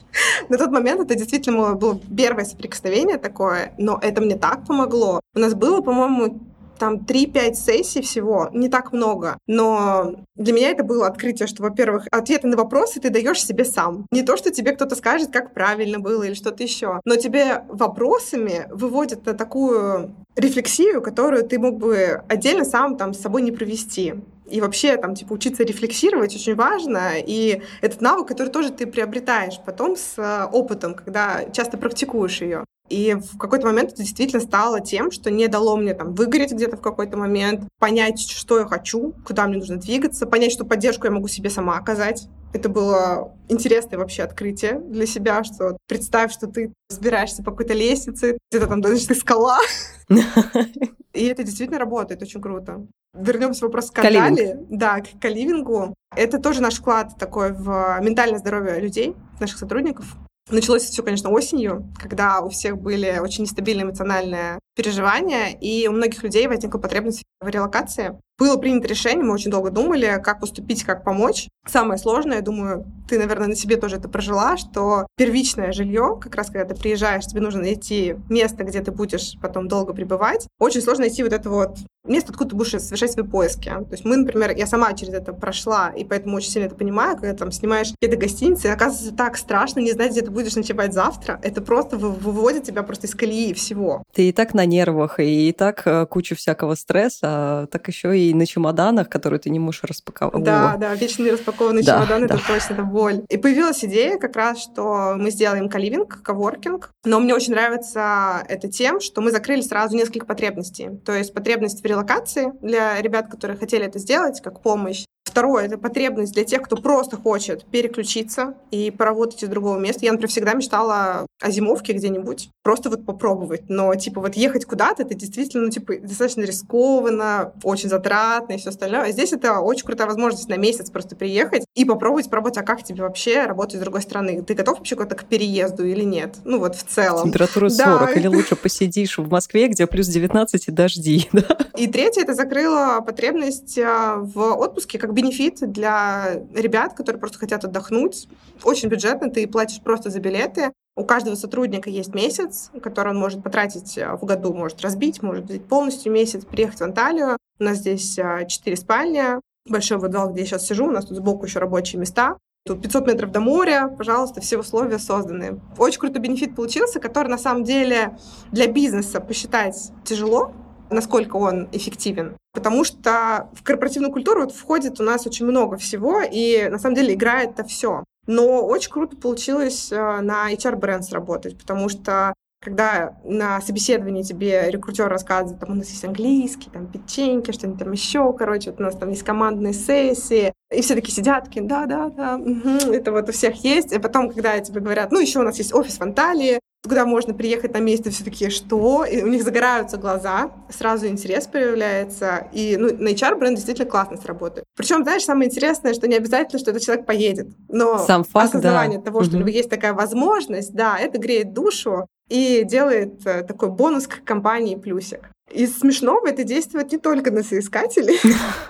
<laughs> На тот момент это действительно было первое соприкосновение такое, но это мне так помогло. У нас было, по-моему, там 3-5 сессий всего, не так много. Но для меня это было открытие, что, во-первых, ответы на вопросы ты даешь себе сам. Не то, что тебе кто-то скажет, как правильно было или что-то еще, но тебе вопросами выводят на такую рефлексию, которую ты мог бы отдельно сам там с собой не провести. И вообще, там, типа, учиться рефлексировать очень важно. И этот навык, который тоже ты приобретаешь потом с э, опытом, когда часто практикуешь ее. И в какой-то момент это действительно стало тем, что не дало мне там выгореть где-то в какой-то момент, понять, что я хочу, куда мне нужно двигаться, понять, что поддержку я могу себе сама оказать. Это было интересное вообще открытие для себя, что представь, что ты взбираешься по какой-то лестнице, где-то там, значит, ты скала. <laughs> И это действительно работает очень круто. Вернемся к вопросу Кали. Да, к каливингу. Это тоже наш вклад такой в ментальное здоровье людей, наших сотрудников. Началось все, конечно, осенью, когда у всех были очень нестабильные эмоциональные переживания, и у многих людей возникла потребность в релокации. Было принято решение, мы очень долго думали, как поступить, как помочь. Самое сложное, я думаю, ты, наверное, на себе тоже это прожила, что первичное жилье, как раз когда ты приезжаешь, тебе нужно найти место, где ты будешь потом долго пребывать. Очень сложно найти вот это вот место, откуда ты будешь совершать свои поиски. То есть мы, например, я сама через это прошла, и поэтому очень сильно это понимаю, когда там снимаешь какие-то гостиницы, оказывается так страшно не знать, где ты будешь ночевать завтра. Это просто выводит тебя просто из колеи всего. Ты и так на нервах, и, и так э, куча всякого стресса, так еще и на чемоданах, которые ты не можешь распаковать. Да, да, вечно распакованный да, чемодан, да. это точно это боль. И появилась идея как раз, что мы сделаем каливинг, коворкинг, но мне очень нравится это тем, что мы закрыли сразу несколько потребностей. То есть потребность в релокации для ребят, которые хотели это сделать, как помощь. Второе — это потребность для тех, кто просто хочет переключиться и поработать из другого места. Я, например, всегда мечтала о зимовке где-нибудь, просто вот попробовать. Но, типа, вот ехать куда-то, это действительно, ну, типа, достаточно рискованно, очень затратно и все остальное. А здесь это очень крутая возможность на месяц просто приехать и попробовать поработать, а как тебе вообще работать с другой страны? Ты готов вообще куда-то к переезду или нет? Ну, вот в целом. Температура 40, да. или лучше посидишь в Москве, где плюс 19 и дожди, <laughs> да? И третье, это закрыло потребность а, в отпуске, как бенефит для ребят, которые просто хотят отдохнуть. Очень бюджетно, ты платишь просто за билеты. У каждого сотрудника есть месяц, который он может потратить э, в году, может разбить, может взять полностью месяц, приехать в Анталию. У нас здесь э, четыре спальни, большой вокзал, где я сейчас сижу, у нас тут сбоку еще рабочие места. Тут 500 метров до моря, пожалуйста, все условия созданы. Очень крутой бенефит получился, который на самом деле для бизнеса посчитать тяжело, насколько он эффективен. Потому что в корпоративную культуру вот входит у нас очень много всего, и на самом деле играет это все. Но очень круто получилось э, на HR-бренд сработать, потому что когда на собеседовании тебе рекрутер рассказывает, там у нас есть английский, там печеньки, что-нибудь там еще, короче, вот у нас там есть командные сессии, и все таки сидят, такие, да-да-да, угу, это вот у всех есть. И потом, когда тебе говорят, ну, еще у нас есть офис в Анталии, куда можно приехать на месте, все таки что? И у них загораются глаза, сразу интерес появляется. И ну, на HR-бренд действительно классно сработает. Причем, знаешь, самое интересное, что не обязательно, что этот человек поедет. Но Сам факт, осознавание да. того, что угу. есть такая возможность, да, это греет душу и делает э, такой бонус к компании плюсик. Из смешного это действует не только на соискателей,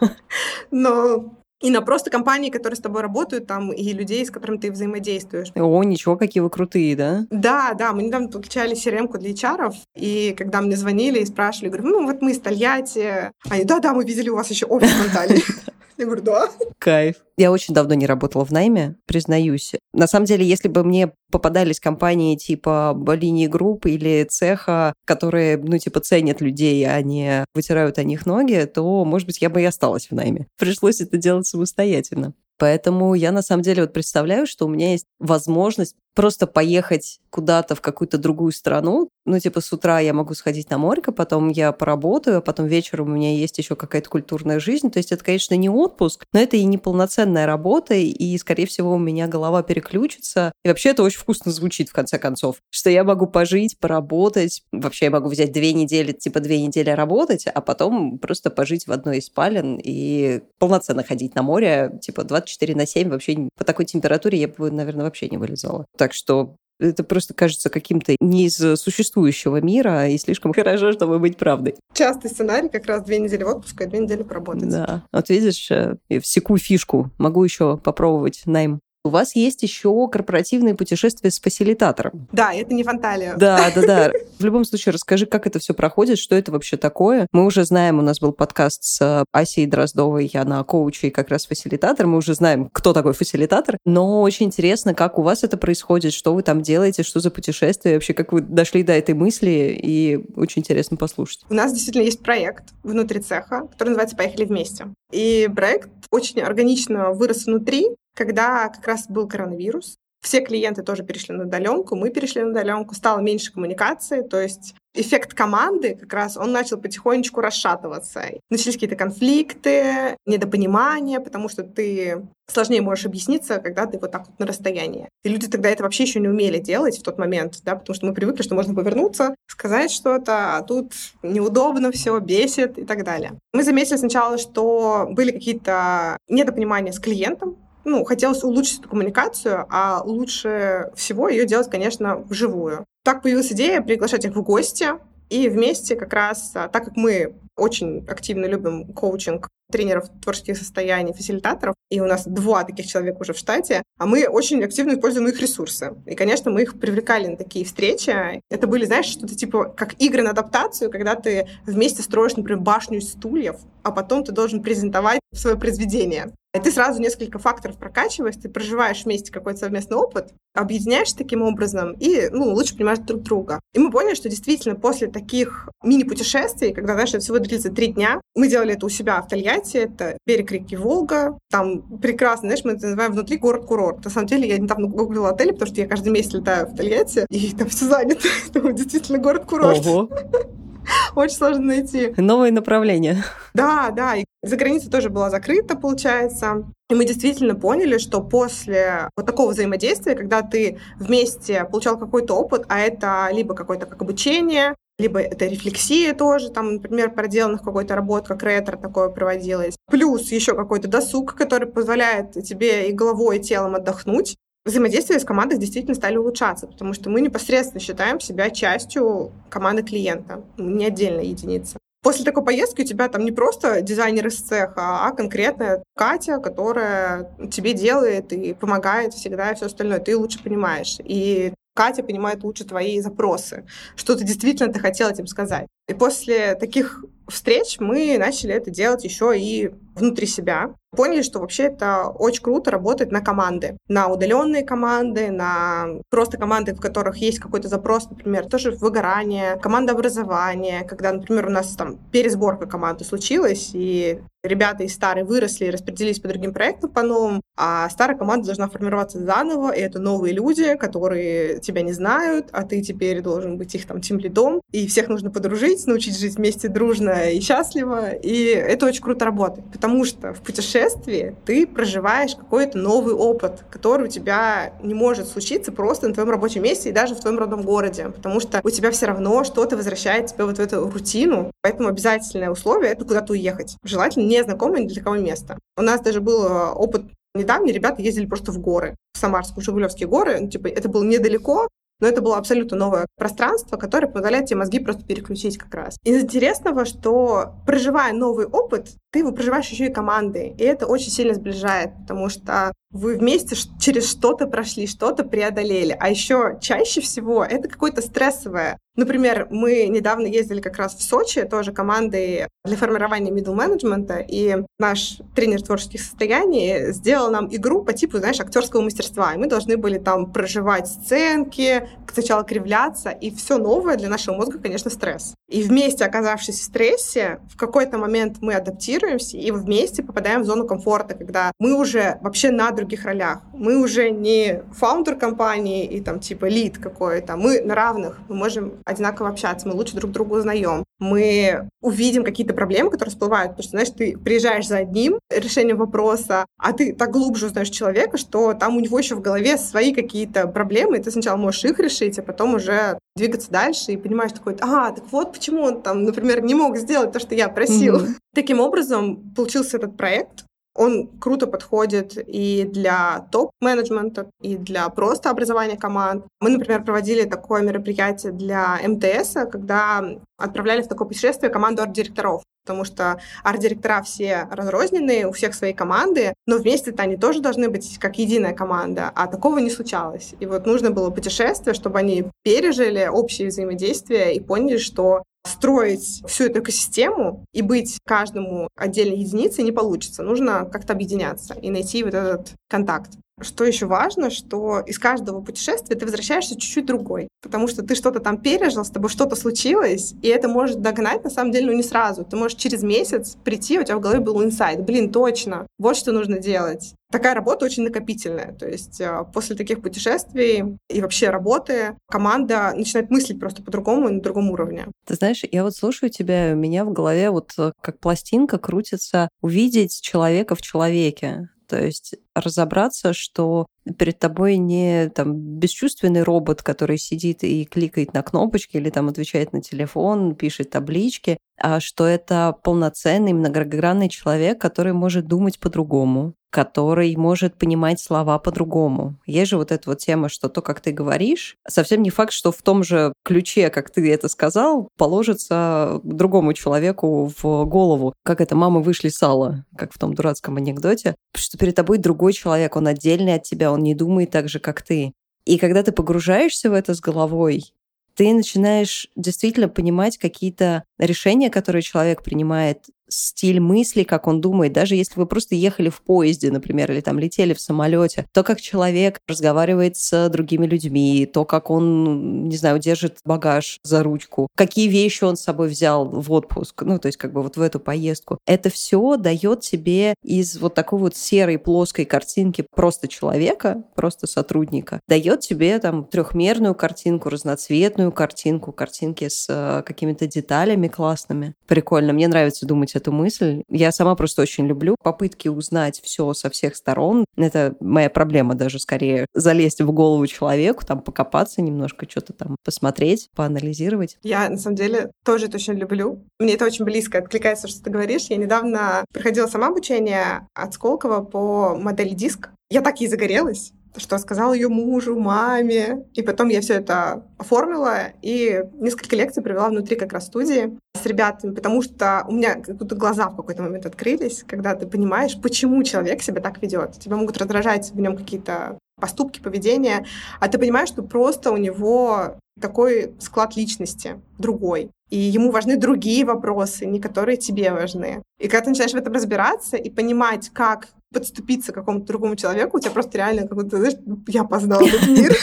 <laughs> но и на просто компании, которые с тобой работают, там, и людей, с которыми ты взаимодействуешь. О, ничего, какие вы крутые, да? Да, да, мы недавно подключали crm для HR, и когда мне звонили и спрашивали, говорю, ну, вот мы из Тольятти. Они, да-да, мы видели у вас еще офис в Анталии. <laughs> Я говорю, да. Кайф. Я очень давно не работала в найме, признаюсь. На самом деле, если бы мне попадались компании типа линии групп или цеха, которые, ну, типа, ценят людей, а не вытирают о них ноги, то, может быть, я бы и осталась в найме. Пришлось это делать самостоятельно. Поэтому я на самом деле вот представляю, что у меня есть возможность просто поехать куда-то в какую-то другую страну. Ну, типа, с утра я могу сходить на море, потом я поработаю, а потом вечером у меня есть еще какая-то культурная жизнь. То есть это, конечно, не отпуск, но это и не полноценная работа, и, скорее всего, у меня голова переключится. И вообще это очень вкусно звучит, в конце концов, что я могу пожить, поработать. Вообще я могу взять две недели, типа, две недели работать, а потом просто пожить в одной из спален и полноценно ходить на море, типа, 24 на 7. Вообще по такой температуре я бы, наверное, вообще не вылезала. Так что это просто кажется каким-то не из существующего мира и слишком <laughs> хорошо, чтобы быть правдой. Частый сценарий как раз две недели в отпуск и две недели поработать. Да. Вот видишь, э, всеку фишку. Могу еще попробовать найм. У вас есть еще корпоративные путешествия с фасилитатором. Да, это не фанталия. Да, да, да. В любом случае, расскажи, как это все проходит, что это вообще такое. Мы уже знаем, у нас был подкаст с Асей Дроздовой, я на коуче и как раз фасилитатор. Мы уже знаем, кто такой фасилитатор. Но очень интересно, как у вас это происходит, что вы там делаете, что за путешествие, вообще как вы дошли до этой мысли, и очень интересно послушать. У нас действительно есть проект внутри цеха, который называется «Поехали вместе». И проект очень органично вырос внутри, когда как раз был коронавирус, все клиенты тоже перешли на удаленку, мы перешли на удаленку, стало меньше коммуникации, то есть эффект команды как раз, он начал потихонечку расшатываться. Начались какие-то конфликты, недопонимания, потому что ты сложнее можешь объясниться, когда ты вот так вот на расстоянии. И люди тогда это вообще еще не умели делать в тот момент, да, потому что мы привыкли, что можно повернуться, сказать что-то, а тут неудобно все, бесит и так далее. Мы заметили сначала, что были какие-то недопонимания с клиентом, ну, хотелось улучшить эту коммуникацию, а лучше всего ее делать, конечно, вживую. Так появилась идея приглашать их в гости И вместе как раз, а, так как мы очень активно любим коучинг тренеров творческих состояний, фасилитаторов, и у нас два таких человека уже в штате, а мы очень активно используем их ресурсы. И, конечно, мы их привлекали на такие встречи. Это были, знаешь, что-то типа как игры на адаптацию, когда ты вместе строишь, например, башню из стульев, а потом ты должен презентовать свое произведение. И ты сразу несколько факторов прокачиваешь, ты проживаешь вместе какой-то совместный опыт, объединяешь таким образом и ну, лучше понимаешь друг друга. И мы поняли, что действительно после таких мини-путешествий, когда, знаешь, это всего длится три дня, мы делали это у себя в Тольятти, это берег реки Волга, там прекрасно, знаешь, мы это называем внутри город-курорт. На самом деле я недавно гуглила отели, потому что я каждый месяц летаю в Тольятти, и там все занято. <laughs> Там действительно город-курорт. Ого. <laughs> Очень сложно найти. Новые направления. Да, да. И за границей тоже была закрыта, получается. И мы действительно поняли, что после вот такого взаимодействия, когда ты вместе получал какой-то опыт, а это либо какое-то как обучение, либо это рефлексия тоже, там, например, проделанных какой-то работ, как ретро такое проводилось. Плюс еще какой-то досуг, который позволяет тебе и головой, и телом отдохнуть взаимодействие с командой действительно стали улучшаться, потому что мы непосредственно считаем себя частью команды клиента, не отдельная единица. После такой поездки у тебя там не просто дизайнер из цеха, а конкретная Катя, которая тебе делает и помогает всегда и все остальное. Ты лучше понимаешь. И Катя понимает лучше твои запросы, что ты действительно ты хотел этим сказать. И после таких встреч мы начали это делать еще и внутри себя. Поняли, что вообще это очень круто работать на команды. На удаленные команды, на просто команды, в которых есть какой-то запрос, например, тоже выгорание, команда образования, когда, например, у нас там пересборка команды случилась, и ребята из старой выросли и распределились по другим проектам по-новому, а старая команда должна формироваться заново, и это новые люди, которые тебя не знают, а ты теперь должен быть их там тем лидом, и всех нужно подружить, научить жить вместе дружно и счастливо, и это очень круто работает, потому что в путешествии ты проживаешь какой-то новый опыт, который у тебя не может случиться просто на твоем рабочем месте и даже в твоем родном городе, потому что у тебя все равно что-то возвращает тебя вот в эту рутину, поэтому обязательное условие — это куда-то уехать. Желательно незнакомое ни для кого место. У нас даже был э, опыт недавний, ребята ездили просто в горы, в Самарскую, Жигулевские горы, ну, типа, это было недалеко, но это было абсолютно новое пространство, которое позволяет тебе мозги просто переключить как раз. Из интересного, что проживая новый опыт, ты его проживаешь еще и командой, и это очень сильно сближает, потому что вы вместе через что-то прошли, что-то преодолели. А еще чаще всего это какое-то стрессовое. Например, мы недавно ездили как раз в Сочи, тоже командой для формирования middle менеджмента, и наш тренер творческих состояний сделал нам игру по типу, знаешь, актерского мастерства. И мы должны были там проживать сценки, сначала кривляться, и все новое для нашего мозга, конечно, стресс. И вместе, оказавшись в стрессе, в какой-то момент мы адаптируемся и вместе попадаем в зону комфорта, когда мы уже вообще на других ролях. Мы уже не фаундер компании и там типа лид какой-то. Мы на равных. Мы можем одинаково общаться, мы лучше друг друга узнаем. Мы увидим какие-то проблемы, которые всплывают, потому что, знаешь, ты приезжаешь за одним решением вопроса, а ты так глубже узнаешь человека, что там у него еще в голове свои какие-то проблемы, и ты сначала можешь их решить, а потом уже двигаться дальше и понимаешь такой, а, так вот почему он там, например, не мог сделать то, что я просил. Mm-hmm. Таким образом получился этот проект, он круто подходит и для топ-менеджмента, и для просто образования команд. Мы, например, проводили такое мероприятие для МТС, когда отправляли в такое путешествие команду арт-директоров потому что арт-директора все разрозненные, у всех свои команды, но вместе-то они тоже должны быть как единая команда, а такого не случалось. И вот нужно было путешествие, чтобы они пережили общее взаимодействие и поняли, что строить всю эту экосистему и быть каждому отдельной единицей не получится. Нужно как-то объединяться и найти вот этот контакт. Что еще важно, что из каждого путешествия ты возвращаешься чуть-чуть другой, потому что ты что-то там пережил, с тобой что-то случилось, и это может догнать, на самом деле, ну не сразу. Ты можешь через месяц прийти, у тебя в голове был инсайт, блин, точно, вот что нужно делать. Такая работа очень накопительная, то есть э, после таких путешествий и вообще работы команда начинает мыслить просто по-другому и на другом уровне. Ты знаешь, я вот слушаю тебя, у меня в голове вот э, как пластинка крутится увидеть человека в человеке. То есть разобраться, что перед тобой не там бесчувственный робот, который сидит и кликает на кнопочки или там отвечает на телефон, пишет таблички, а что это полноценный многогранный человек, который может думать по-другому, который может понимать слова по-другому. Есть же вот эта вот тема, что то, как ты говоришь, совсем не факт, что в том же ключе, как ты это сказал, положится другому человеку в голову. Как это «мамы вышли сало», как в том дурацком анекдоте, что перед тобой другой человек, он отдельный от тебя, он не думает так же, как ты. И когда ты погружаешься в это с головой, ты начинаешь действительно понимать какие-то решения, которые человек принимает, стиль мысли, как он думает, даже если вы просто ехали в поезде, например, или там летели в самолете, то, как человек разговаривает с другими людьми, то, как он, не знаю, держит багаж за ручку, какие вещи он с собой взял в отпуск, ну, то есть как бы вот в эту поездку. Это все дает тебе из вот такой вот серой плоской картинки просто человека, просто сотрудника, дает тебе там трехмерную картинку, разноцветную картинку, картинки с э, какими-то деталями классными. Прикольно. Мне нравится думать эту мысль. Я сама просто очень люблю попытки узнать все со всех сторон. Это моя проблема даже скорее залезть в голову человеку, там покопаться немножко, что-то там посмотреть, поанализировать. Я, на самом деле, тоже это очень люблю. Мне это очень близко откликается, что ты говоришь. Я недавно проходила сама обучение от Сколково по модели диск. Я так и загорелась что сказал ее мужу, маме. И потом я все это оформила и несколько лекций провела внутри как раз студии с ребятами, потому что у меня как будто глаза в какой-то момент открылись, когда ты понимаешь, почему человек себя так ведет. Тебя могут раздражать в нем какие-то поступки, поведения, а ты понимаешь, что просто у него такой склад личности другой. И ему важны другие вопросы, не которые тебе важны. И когда ты начинаешь в этом разбираться и понимать, как подступиться к какому-то другому человеку, у тебя просто реально как-то, знаешь, я познал этот мир.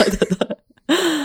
<laughs>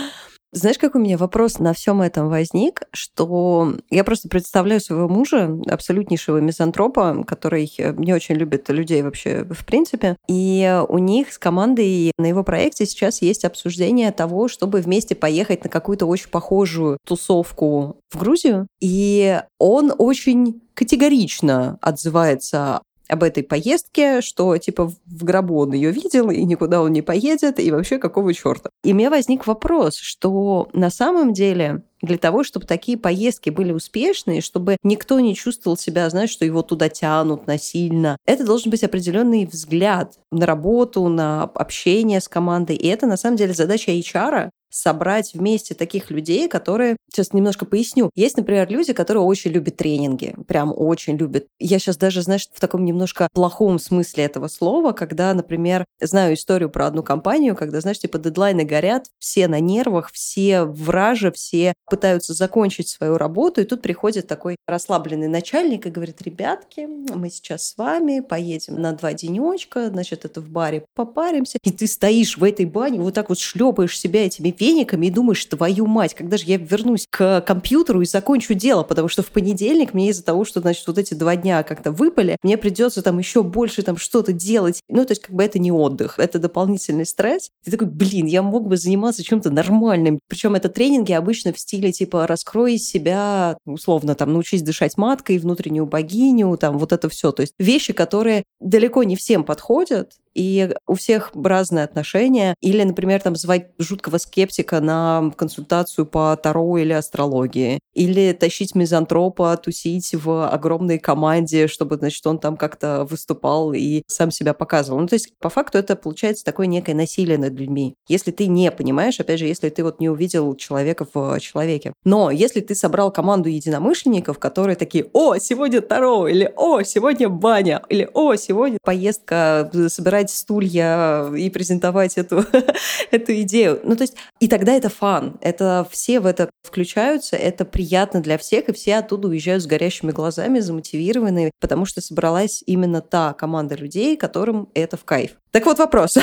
Знаешь, какой у меня вопрос на всем этом возник, что я просто представляю своего мужа, абсолютнейшего мизантропа, который не очень любит людей вообще в принципе. И у них с командой на его проекте сейчас есть обсуждение того, чтобы вместе поехать на какую-то очень похожую тусовку в Грузию. И он очень категорично отзывается об этой поездке, что типа в гробу он ее видел, и никуда он не поедет, и вообще какого черта. И меня возник вопрос, что на самом деле для того, чтобы такие поездки были успешные, чтобы никто не чувствовал себя, знаешь, что его туда тянут насильно. Это должен быть определенный взгляд на работу, на общение с командой. И это, на самом деле, задача HR собрать вместе таких людей, которые... Сейчас немножко поясню. Есть, например, люди, которые очень любят тренинги. Прям очень любят. Я сейчас даже, знаешь, в таком немножко плохом смысле этого слова, когда, например, знаю историю про одну компанию, когда, знаешь, типа дедлайны горят, все на нервах, все вражи, все пытаются закончить свою работу, и тут приходит такой расслабленный начальник и говорит, ребятки, мы сейчас с вами поедем на два денечка, значит, это в баре попаримся, и ты стоишь в этой бане, вот так вот шлепаешь себя этими вениками и думаешь, твою мать, когда же я вернусь к компьютеру и закончу дело, потому что в понедельник мне из-за того, что, значит, вот эти два дня как-то выпали, мне придется там еще больше там что-то делать. Ну, то есть как бы это не отдых, это дополнительный стресс. Ты такой, блин, я мог бы заниматься чем-то нормальным. Причем это тренинги обычно в стиле типа раскрой себя, условно, там, научись дышать маткой, внутреннюю богиню, там, вот это все. То есть вещи, которые далеко не всем подходят, и у всех разные отношения. Или, например, там звать жуткого скептика на консультацию по Таро или астрологии. Или тащить мизантропа, тусить в огромной команде, чтобы, значит, он там как-то выступал и сам себя показывал. Ну, то есть, по факту, это получается такое некое насилие над людьми. Если ты не понимаешь, опять же, если ты вот не увидел человека в человеке. Но если ты собрал команду единомышленников, которые такие, о, сегодня Таро, или о, сегодня баня, или о, сегодня поездка собирать собирать стулья и презентовать эту, <laughs> эту идею. Ну, то есть, и тогда это фан. Это все в это включаются, это приятно для всех, и все оттуда уезжают с горящими глазами, замотивированные, потому что собралась именно та команда людей, которым это в кайф. Так вот вопрос.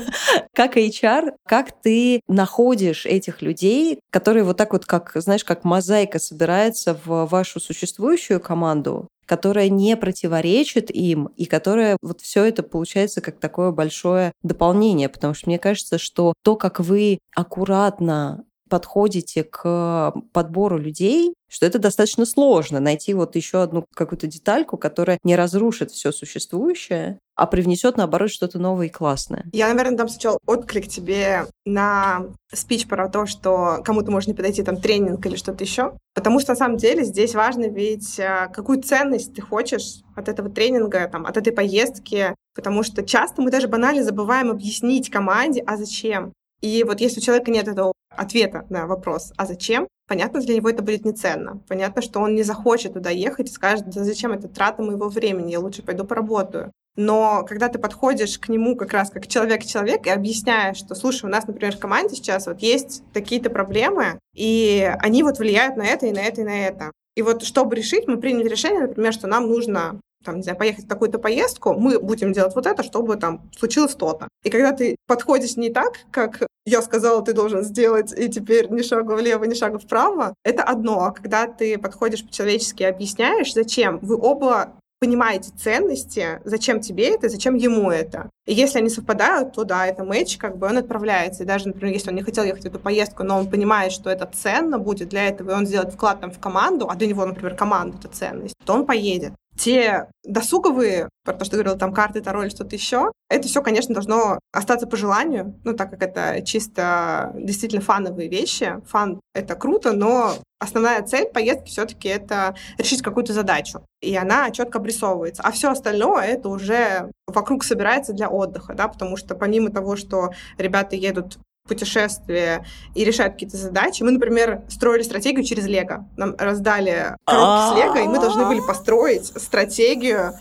<laughs> как HR, как ты находишь этих людей, которые вот так вот, как, знаешь, как мозаика собирается в вашу существующую команду, которая не противоречит им, и которая вот все это получается как такое большое дополнение, потому что мне кажется, что то, как вы аккуратно подходите к подбору людей, что это достаточно сложно найти вот еще одну какую-то детальку, которая не разрушит все существующее, а привнесет, наоборот, что-то новое и классное. Я, наверное, дам сначала отклик тебе на спич про то, что кому-то можно подойти там тренинг или что-то еще. Потому что на самом деле здесь важно ведь, э, какую ценность ты хочешь от этого тренинга, там, от этой поездки, Потому что часто мы даже банально забываем объяснить команде, а зачем. И вот если у человека нет этого ответа на вопрос, а зачем, понятно, для него это будет неценно. Понятно, что он не захочет туда ехать и скажет, да зачем это трата моего времени, я лучше пойду поработаю. Но когда ты подходишь к нему как раз как человек-человек и объясняешь, что, слушай, у нас, например, в команде сейчас вот есть такие-то проблемы, и они вот влияют на это и на это и на это. И вот чтобы решить, мы приняли решение, например, что нам нужно там, не знаю, поехать в какую-то поездку, мы будем делать вот это, чтобы там случилось то-то. И когда ты подходишь не так, как я сказала, ты должен сделать, и теперь ни шага влево, ни шага вправо, это одно. А когда ты подходишь по-человечески и объясняешь, зачем, вы оба понимаете ценности, зачем тебе это, зачем ему это. И если они совпадают, то да, это матч, как бы он отправляется. И даже, например, если он не хотел ехать в эту поездку, но он понимает, что это ценно будет для этого, и он сделает вклад там в команду, а для него, например, команда — это ценность, то он поедет те досуговые, про то, что ты говорил, там карты, таро или что-то еще, это все, конечно, должно остаться по желанию, ну, так как это чисто действительно фановые вещи. Фан — это круто, но основная цель поездки все-таки это решить какую-то задачу. И она четко обрисовывается. А все остальное это уже вокруг собирается для отдыха, да, потому что помимо того, что ребята едут путешествия и решают какие-то задачи. Мы, например, строили стратегию через Лего. Нам раздали коробки с Лего, и мы должны были построить стратегию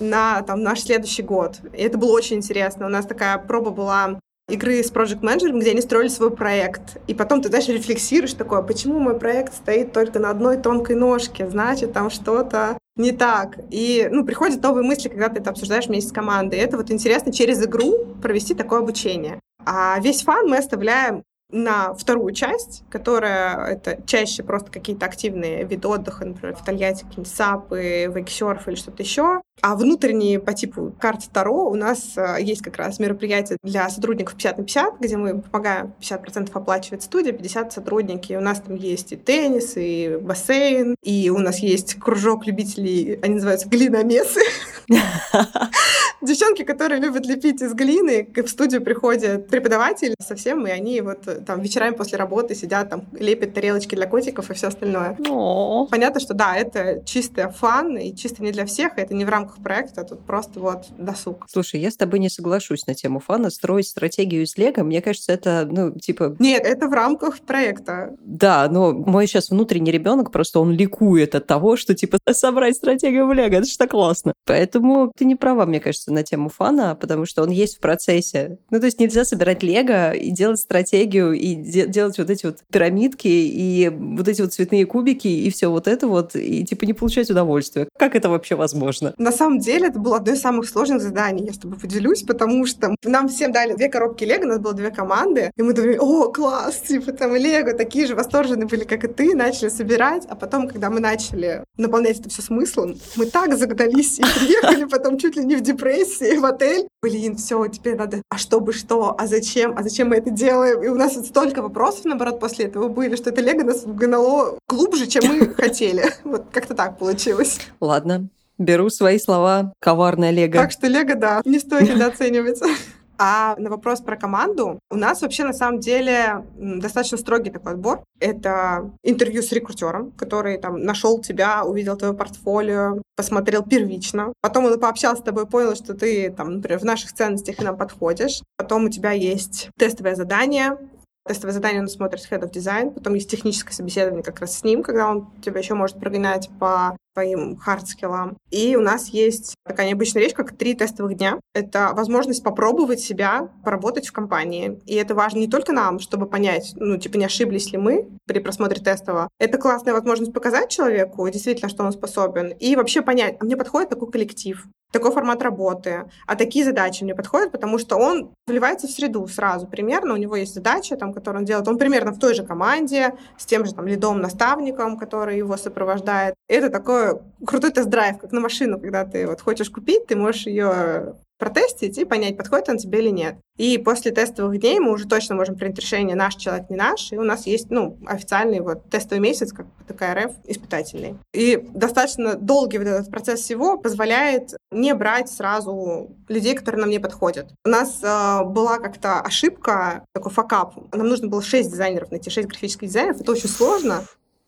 на там, наш следующий год. И это было очень интересно. У нас такая проба была игры с Project Manager, где они строили свой проект. И потом ты дальше рефлексируешь такое, почему мой проект стоит только на одной тонкой ножке, значит, там что-то не так. И ну, приходят новые мысли, когда ты это обсуждаешь вместе с командой. И это вот интересно через игру провести такое обучение. А весь фан мы оставляем на вторую часть, которая это чаще просто какие-то активные виды отдыха, например, в Тольятти какие-нибудь сапы, вейксерф или что-то еще. А внутренние по типу карт Таро у нас э, есть как раз мероприятие для сотрудников 50 на 50, где мы помогаем 50% оплачивать студия, 50 сотрудники. И у нас там есть и теннис, и бассейн, и у нас есть кружок любителей, они называются глиномесы. <laughs> Девчонки, которые любят лепить из глины, в студию приходят преподаватели совсем, и они вот там вечерами после работы сидят, там лепят тарелочки для котиков и все остальное. Понятно, что да, это чистый фан и чисто не для всех, это не в рамках проекта, тут просто вот досуг. Слушай, я с тобой не соглашусь на тему фана. Строить стратегию из Лего, мне кажется, это, ну, типа... Нет, это в рамках проекта. Да, но мой сейчас внутренний ребенок просто он ликует от того, что, типа, собрать стратегию в Лего, это же так классно. Поэтому ты не права, мне кажется, на тему фана, потому что он есть в процессе. Ну, то есть нельзя собирать Лего и делать стратегию и де- делать вот эти вот пирамидки и вот эти вот цветные кубики и все вот это вот, и типа не получать удовольствие. Как это вообще возможно? На самом деле это было одно из самых сложных заданий, я с тобой поделюсь, потому что нам всем дали две коробки Лего, у нас было две команды, и мы думали, о, класс, типа там Лего, такие же восторженные были, как и ты, начали собирать, а потом, когда мы начали наполнять это все смыслом, мы так загнались и приехали потом чуть ли не в депрессии в отель. Блин, все, теперь надо, а чтобы что, а зачем, а зачем мы это делаем? И у нас столько вопросов, наоборот, после этого были, что это Лего нас вгнало глубже, чем мы <laughs> хотели. Вот как-то так получилось. Ладно, беру свои слова. Коварная Лего. Так что Лего, да, не стоит недооценивать. <laughs> А на вопрос про команду, у нас вообще на самом деле достаточно строгий такой отбор. Это интервью с рекрутером, который там нашел тебя, увидел твое портфолио, посмотрел первично. Потом он пообщался с тобой, понял, что ты там, например, в наших ценностях и нам подходишь. Потом у тебя есть тестовое задание, Тестовое задание он смотрит Head of Design, потом есть техническое собеседование как раз с ним, когда он тебя еще может прогонять по твоим hard skill ам. И у нас есть такая необычная вещь, как три тестовых дня. Это возможность попробовать себя, поработать в компании. И это важно не только нам, чтобы понять, ну, типа, не ошиблись ли мы при просмотре тестового. Это классная возможность показать человеку действительно, что он способен, и вообще понять, а мне подходит такой коллектив, такой формат работы, а такие задачи мне подходят, потому что он вливается в среду сразу примерно, у него есть задача, там, которую он делает, он примерно в той же команде, с тем же там лидом-наставником, который его сопровождает. Это крутой тест-драйв, как на машину, когда ты вот хочешь купить, ты можешь ее протестить и понять, подходит он тебе или нет. И после тестовых дней мы уже точно можем принять решение, наш человек, не наш, и у нас есть, ну, официальный вот тестовый месяц, как ТКРФ, испытательный. И достаточно долгий вот этот процесс всего позволяет не брать сразу людей, которые нам не подходят. У нас э, была как-то ошибка, такой факап. Нам нужно было 6 дизайнеров найти, 6 графических дизайнеров. Это очень сложно.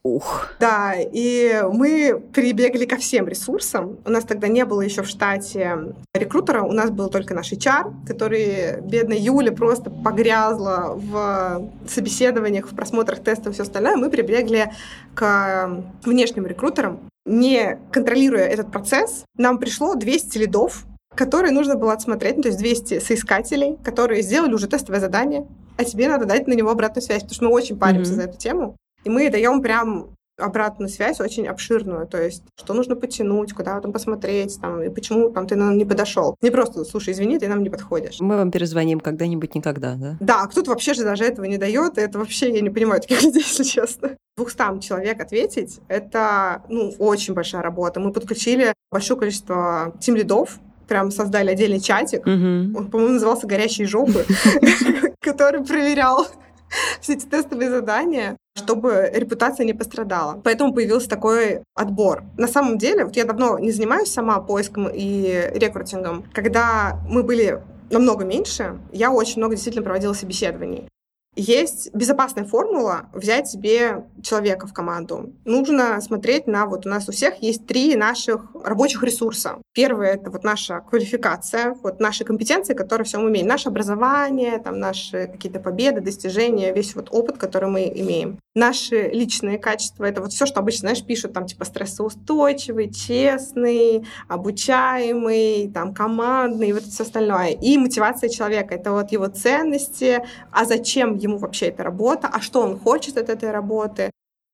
Ух. Да, и мы прибегли ко всем ресурсам. У нас тогда не было еще в штате рекрутера, у нас был только наш HR, который, бедная Юля, просто погрязла в собеседованиях, в просмотрах тестов и все остальное. Мы прибегли к внешним рекрутерам, не контролируя этот процесс, нам пришло 200 лидов, которые нужно было отсмотреть, ну, то есть 200 соискателей, которые сделали уже тестовое задание, а тебе надо дать на него обратную связь, потому что мы очень паримся mm-hmm. за эту тему. И мы даем прям обратную связь очень обширную, то есть что нужно потянуть, куда там посмотреть, там, и почему там ты нам не подошел. Не просто, слушай, извини, ты нам не подходишь. Мы вам перезвоним когда-нибудь никогда, да? Да, кто-то вообще же даже этого не дает, это вообще, я не понимаю таких <laughs> людей, если честно. 200 человек ответить, это, ну, очень большая работа. Мы подключили большое количество тим-лидов, прям создали отдельный чатик. Он, по-моему, назывался «Горящие жопы», <laughs> который проверял <laughs> все эти тестовые задания, чтобы репутация не пострадала. Поэтому появился такой отбор. На самом деле, вот я давно не занимаюсь сама поиском и рекрутингом. Когда мы были намного меньше, я очень много действительно проводила собеседований. Есть безопасная формула взять себе человека в команду. Нужно смотреть на вот у нас у всех есть три наших рабочих ресурса. Первое это вот наша квалификация, вот наши компетенции, которые все мы умеем, наше образование, там наши какие-то победы, достижения, весь вот опыт, который мы имеем. Наши личные качества это вот все, что обычно, знаешь, пишут там типа стрессоустойчивый, честный, обучаемый, там командный, вот все остальное. И мотивация человека это вот его ценности, а зачем ему ему вообще эта работа, а что он хочет от этой работы,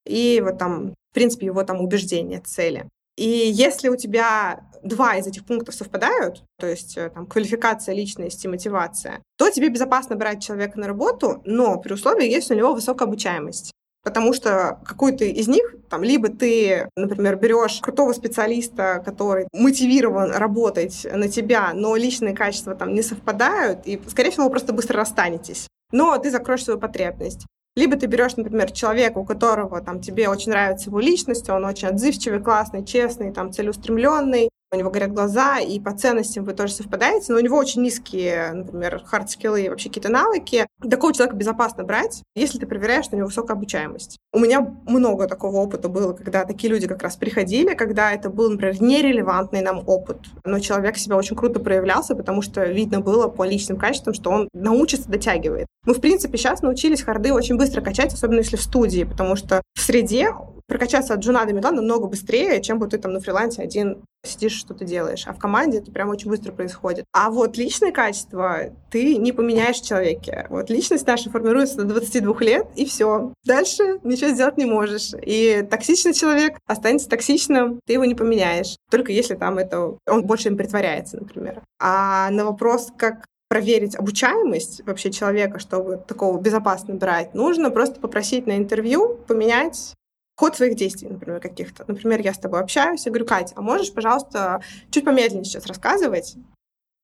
и вот там, в принципе, его там убеждения, цели. И если у тебя два из этих пунктов совпадают, то есть э, там квалификация, личность и мотивация, то тебе безопасно брать человека на работу, но при условии, если у него высокая обучаемость. Потому что какой-то из них, там, либо ты, например, берешь крутого специалиста, который мотивирован работать на тебя, но личные качества там не совпадают, и, скорее всего, вы просто быстро расстанетесь но ты закроешь свою потребность. Либо ты берешь, например, человека, у которого там тебе очень нравится его личность, он очень отзывчивый, классный, честный, там целеустремленный, у него горят глаза, и по ценностям вы тоже совпадаете, но у него очень низкие, например, hard skill ы и вообще какие-то навыки. Такого человека безопасно брать, если ты проверяешь, что у него высокая обучаемость. У меня много такого опыта было, когда такие люди как раз приходили, когда это был, например, нерелевантный нам опыт, но человек себя очень круто проявлялся, потому что видно было по личным качествам, что он научится, дотягивает. Мы, в принципе, сейчас научились харды очень быстро качать, особенно если в студии, потому что в среде прокачаться от джуна до медла намного быстрее, чем вот ты там на фрилансе один сидишь, что-то делаешь. А в команде это прям очень быстро происходит. А вот личные качества ты не поменяешь в человеке. Вот личность наша формируется до 22 лет, и все. Дальше ничего сделать не можешь. И токсичный человек останется токсичным, ты его не поменяешь. Только если там это... Он больше им притворяется, например. А на вопрос, как проверить обучаемость вообще человека, чтобы такого безопасно брать, нужно просто попросить на интервью поменять ход своих действий, например, каких-то. Например, я с тобой общаюсь и говорю, Катя, а можешь, пожалуйста, чуть помедленнее сейчас рассказывать?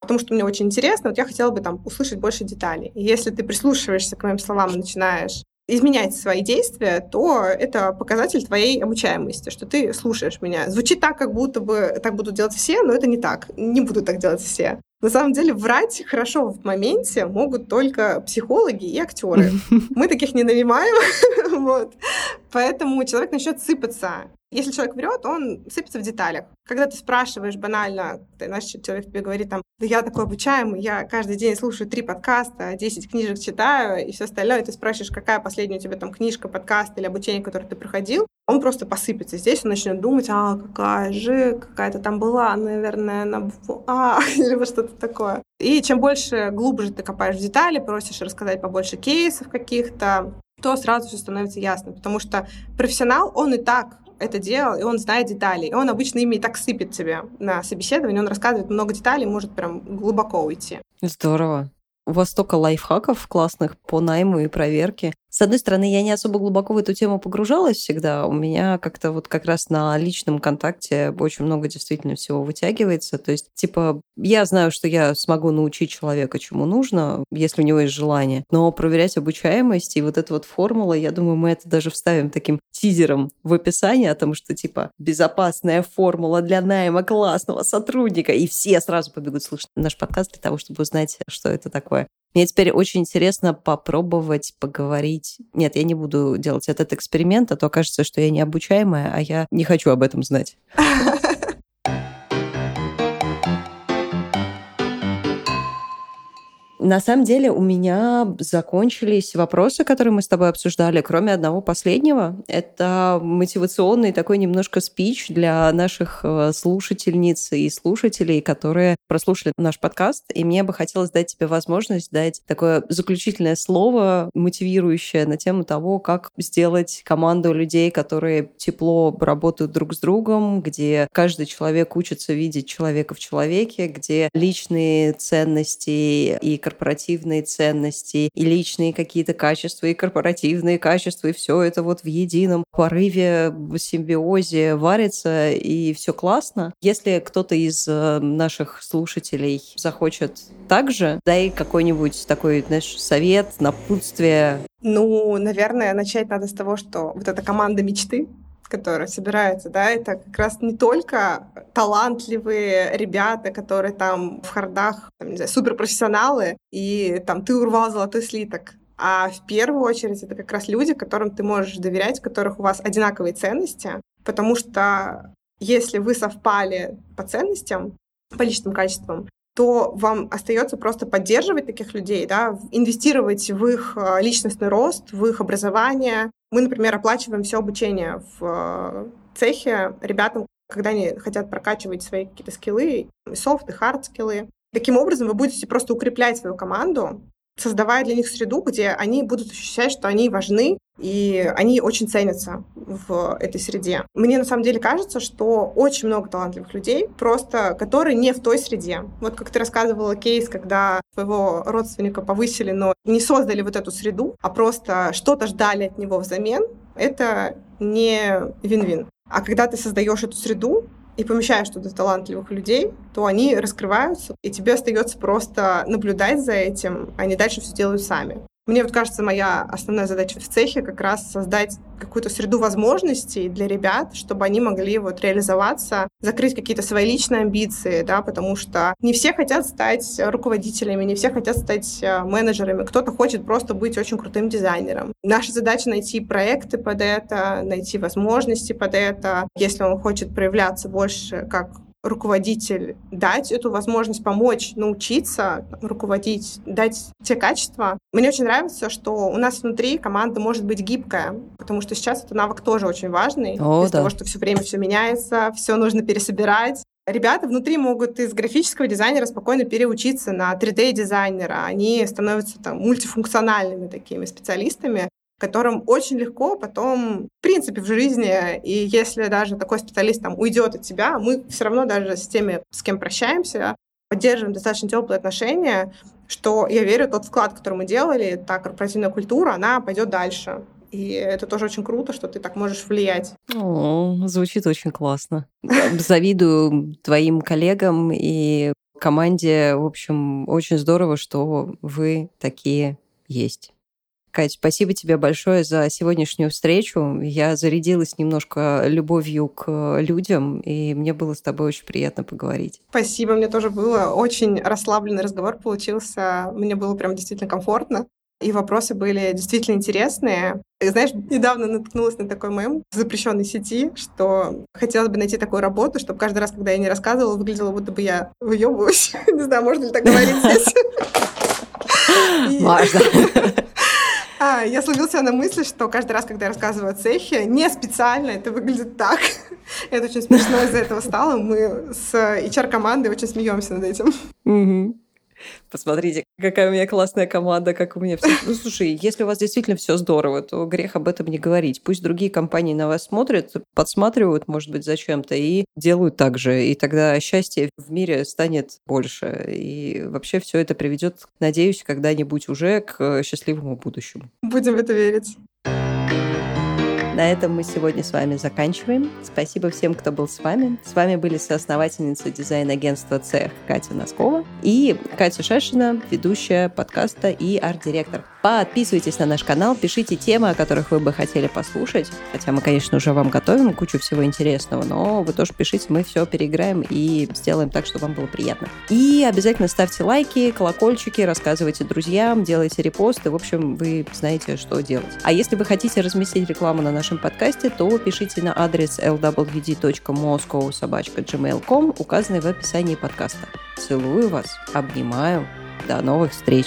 Потому что мне очень интересно, вот я хотела бы там услышать больше деталей. И если ты прислушиваешься к моим словам и начинаешь изменять свои действия, то это показатель твоей обучаемости, что ты слушаешь меня. Звучит так, как будто бы так будут делать все, но это не так. Не будут так делать все. На самом деле врать хорошо в моменте могут только психологи и актеры. <laughs> Мы таких не нанимаем, <laughs> вот. Поэтому человек начнет сыпаться. Если человек врет, он сыпется в деталях. Когда ты спрашиваешь банально, ты, знаешь, человек тебе говорит там, да я такой обучаемый, я каждый день слушаю три подкаста, 10 книжек читаю и все остальное, и ты спрашиваешь, какая последняя у тебя там книжка, подкаст или обучение, которое ты проходил, он просто посыпется. Здесь он начнет думать, а, какая же, какая-то там была, наверное, на А, <laughs> или что-то такое. И чем больше, глубже ты копаешь в детали, просишь рассказать побольше кейсов каких-то, то сразу все становится ясно. Потому что профессионал, он и так это делал, и он знает детали. И он обычно ими и так сыпет тебе на собеседовании, он рассказывает много деталей, может прям глубоко уйти. Здорово. У вас столько лайфхаков классных по найму и проверке. С одной стороны, я не особо глубоко в эту тему погружалась всегда. У меня как-то вот как раз на личном контакте очень много действительно всего вытягивается. То есть, типа, я знаю, что я смогу научить человека, чему нужно, если у него есть желание. Но проверять обучаемость и вот эта вот формула, я думаю, мы это даже вставим таким тизером в описание о том, что, типа, безопасная формула для найма классного сотрудника. И все сразу побегут слушать наш подкаст для того, чтобы узнать, что это такое. Мне теперь очень интересно попробовать поговорить. Нет, я не буду делать этот эксперимент, а то кажется, что я необучаемая, а я не хочу об этом знать. <laughs> На самом деле у меня закончились вопросы, которые мы с тобой обсуждали, кроме одного последнего. Это мотивационный такой немножко спич для наших э, слушательниц и слушателей, которые прослушали наш подкаст. И мне бы хотелось дать тебе возможность дать такое заключительное слово, мотивирующее на тему того, как сделать команду людей, которые тепло работают друг с другом, где каждый человек учится видеть человека в человеке, где личные ценности и корпоративные ценности, и личные какие-то качества, и корпоративные качества, и все это вот в едином порыве, симбиозе варится, и все классно. Если кто-то из э, наших слушателей захочет также, дай какой-нибудь такой, знаешь, совет, напутствие. Ну, наверное, начать надо с того, что вот эта команда мечты, которые собираются, да, это как раз не только талантливые ребята, которые там в хардах, там, не знаю, суперпрофессионалы, и там ты урвал золотой слиток, а в первую очередь это как раз люди, которым ты можешь доверять, у которых у вас одинаковые ценности, потому что если вы совпали по ценностям, по личным качествам, то вам остается просто поддерживать таких людей, да, инвестировать в их э, личностный рост, в их образование. Мы, например, оплачиваем все обучение в э, цехе ребятам, когда они хотят прокачивать свои какие-то скиллы, и софт, и хард скиллы. Таким образом, вы будете просто укреплять свою команду, создавая для них среду, где они будут ощущать, что они важны, и они очень ценятся в этой среде. Мне на самом деле кажется, что очень много талантливых людей, просто которые не в той среде. Вот как ты рассказывала кейс, когда своего родственника повысили, но не создали вот эту среду, а просто что-то ждали от него взамен, это не вин-вин. А когда ты создаешь эту среду, и помещаешь туда талантливых людей, то они раскрываются, и тебе остается просто наблюдать за этим, они дальше все делают сами. Мне вот кажется, моя основная задача в цехе как раз создать какую-то среду возможностей для ребят, чтобы они могли вот реализоваться, закрыть какие-то свои личные амбиции, да, потому что не все хотят стать руководителями, не все хотят стать э, менеджерами, кто-то хочет просто быть очень крутым дизайнером. Наша задача найти проекты под это, найти возможности под это. Если он хочет проявляться больше как руководитель дать эту возможность помочь научиться руководить, дать те качества. Мне очень нравится, что у нас внутри команда может быть гибкая, потому что сейчас этот навык тоже очень важный. О, из да. того, что все время все меняется, все нужно пересобирать. Ребята внутри могут из графического дизайнера спокойно переучиться на 3D-дизайнера. Они становятся там мультифункциональными такими специалистами, которым очень легко потом, в принципе, в жизни, и если даже такой специалист там уйдет от тебя, мы все равно даже с теми, с кем прощаемся, поддерживаем достаточно теплые отношения, что я верю, тот вклад, который мы делали, та корпоративная культура, она пойдет дальше. И это тоже очень круто, что ты так можешь влиять. О, звучит очень классно. Завидую твоим коллегам и команде. В общем, очень здорово, что вы такие есть. Кать, спасибо тебе большое за сегодняшнюю встречу. Я зарядилась немножко любовью к людям, и мне было с тобой очень приятно поговорить. Спасибо, мне тоже было. Очень расслабленный разговор получился. Мне было прям действительно комфортно. И вопросы были действительно интересные. И, знаешь, недавно наткнулась на такой мем в запрещенной сети, что хотелось бы найти такую работу, чтобы каждый раз, когда я не рассказывала, выглядело, будто бы я выебываюсь. <laughs> Не знаю, можно ли так говорить <laughs> здесь. Важно. А, я словил себя на мысли, что каждый раз, когда я рассказываю о цехе, не специально это выглядит так. <laughs> это очень смешно из-за этого стало. Мы с HR-командой очень смеемся над этим. Посмотрите, какая у меня классная команда, как у меня все. Ну, слушай, если у вас действительно все здорово, то грех об этом не говорить. Пусть другие компании на вас смотрят, подсматривают, может быть, зачем-то, и делают так же. И тогда счастье в мире станет больше. И вообще все это приведет, надеюсь, когда-нибудь уже к счастливому будущему. Будем в это верить. На этом мы сегодня с вами заканчиваем. Спасибо всем, кто был с вами. С вами были соосновательница дизайн-агентства «Цех» Катя Носкова и Катя Шашина, ведущая подкаста и арт-директор. Подписывайтесь на наш канал, пишите темы, о которых вы бы хотели послушать. Хотя мы, конечно, уже вам готовим кучу всего интересного, но вы тоже пишите, мы все переиграем и сделаем так, чтобы вам было приятно. И обязательно ставьте лайки, колокольчики, рассказывайте друзьям, делайте репосты. В общем, вы знаете, что делать. А если вы хотите разместить рекламу на нашем подкасте, то пишите на адрес lwd.moscow.gmail.com, указанный в описании подкаста. Целую вас, обнимаю. До новых встреч!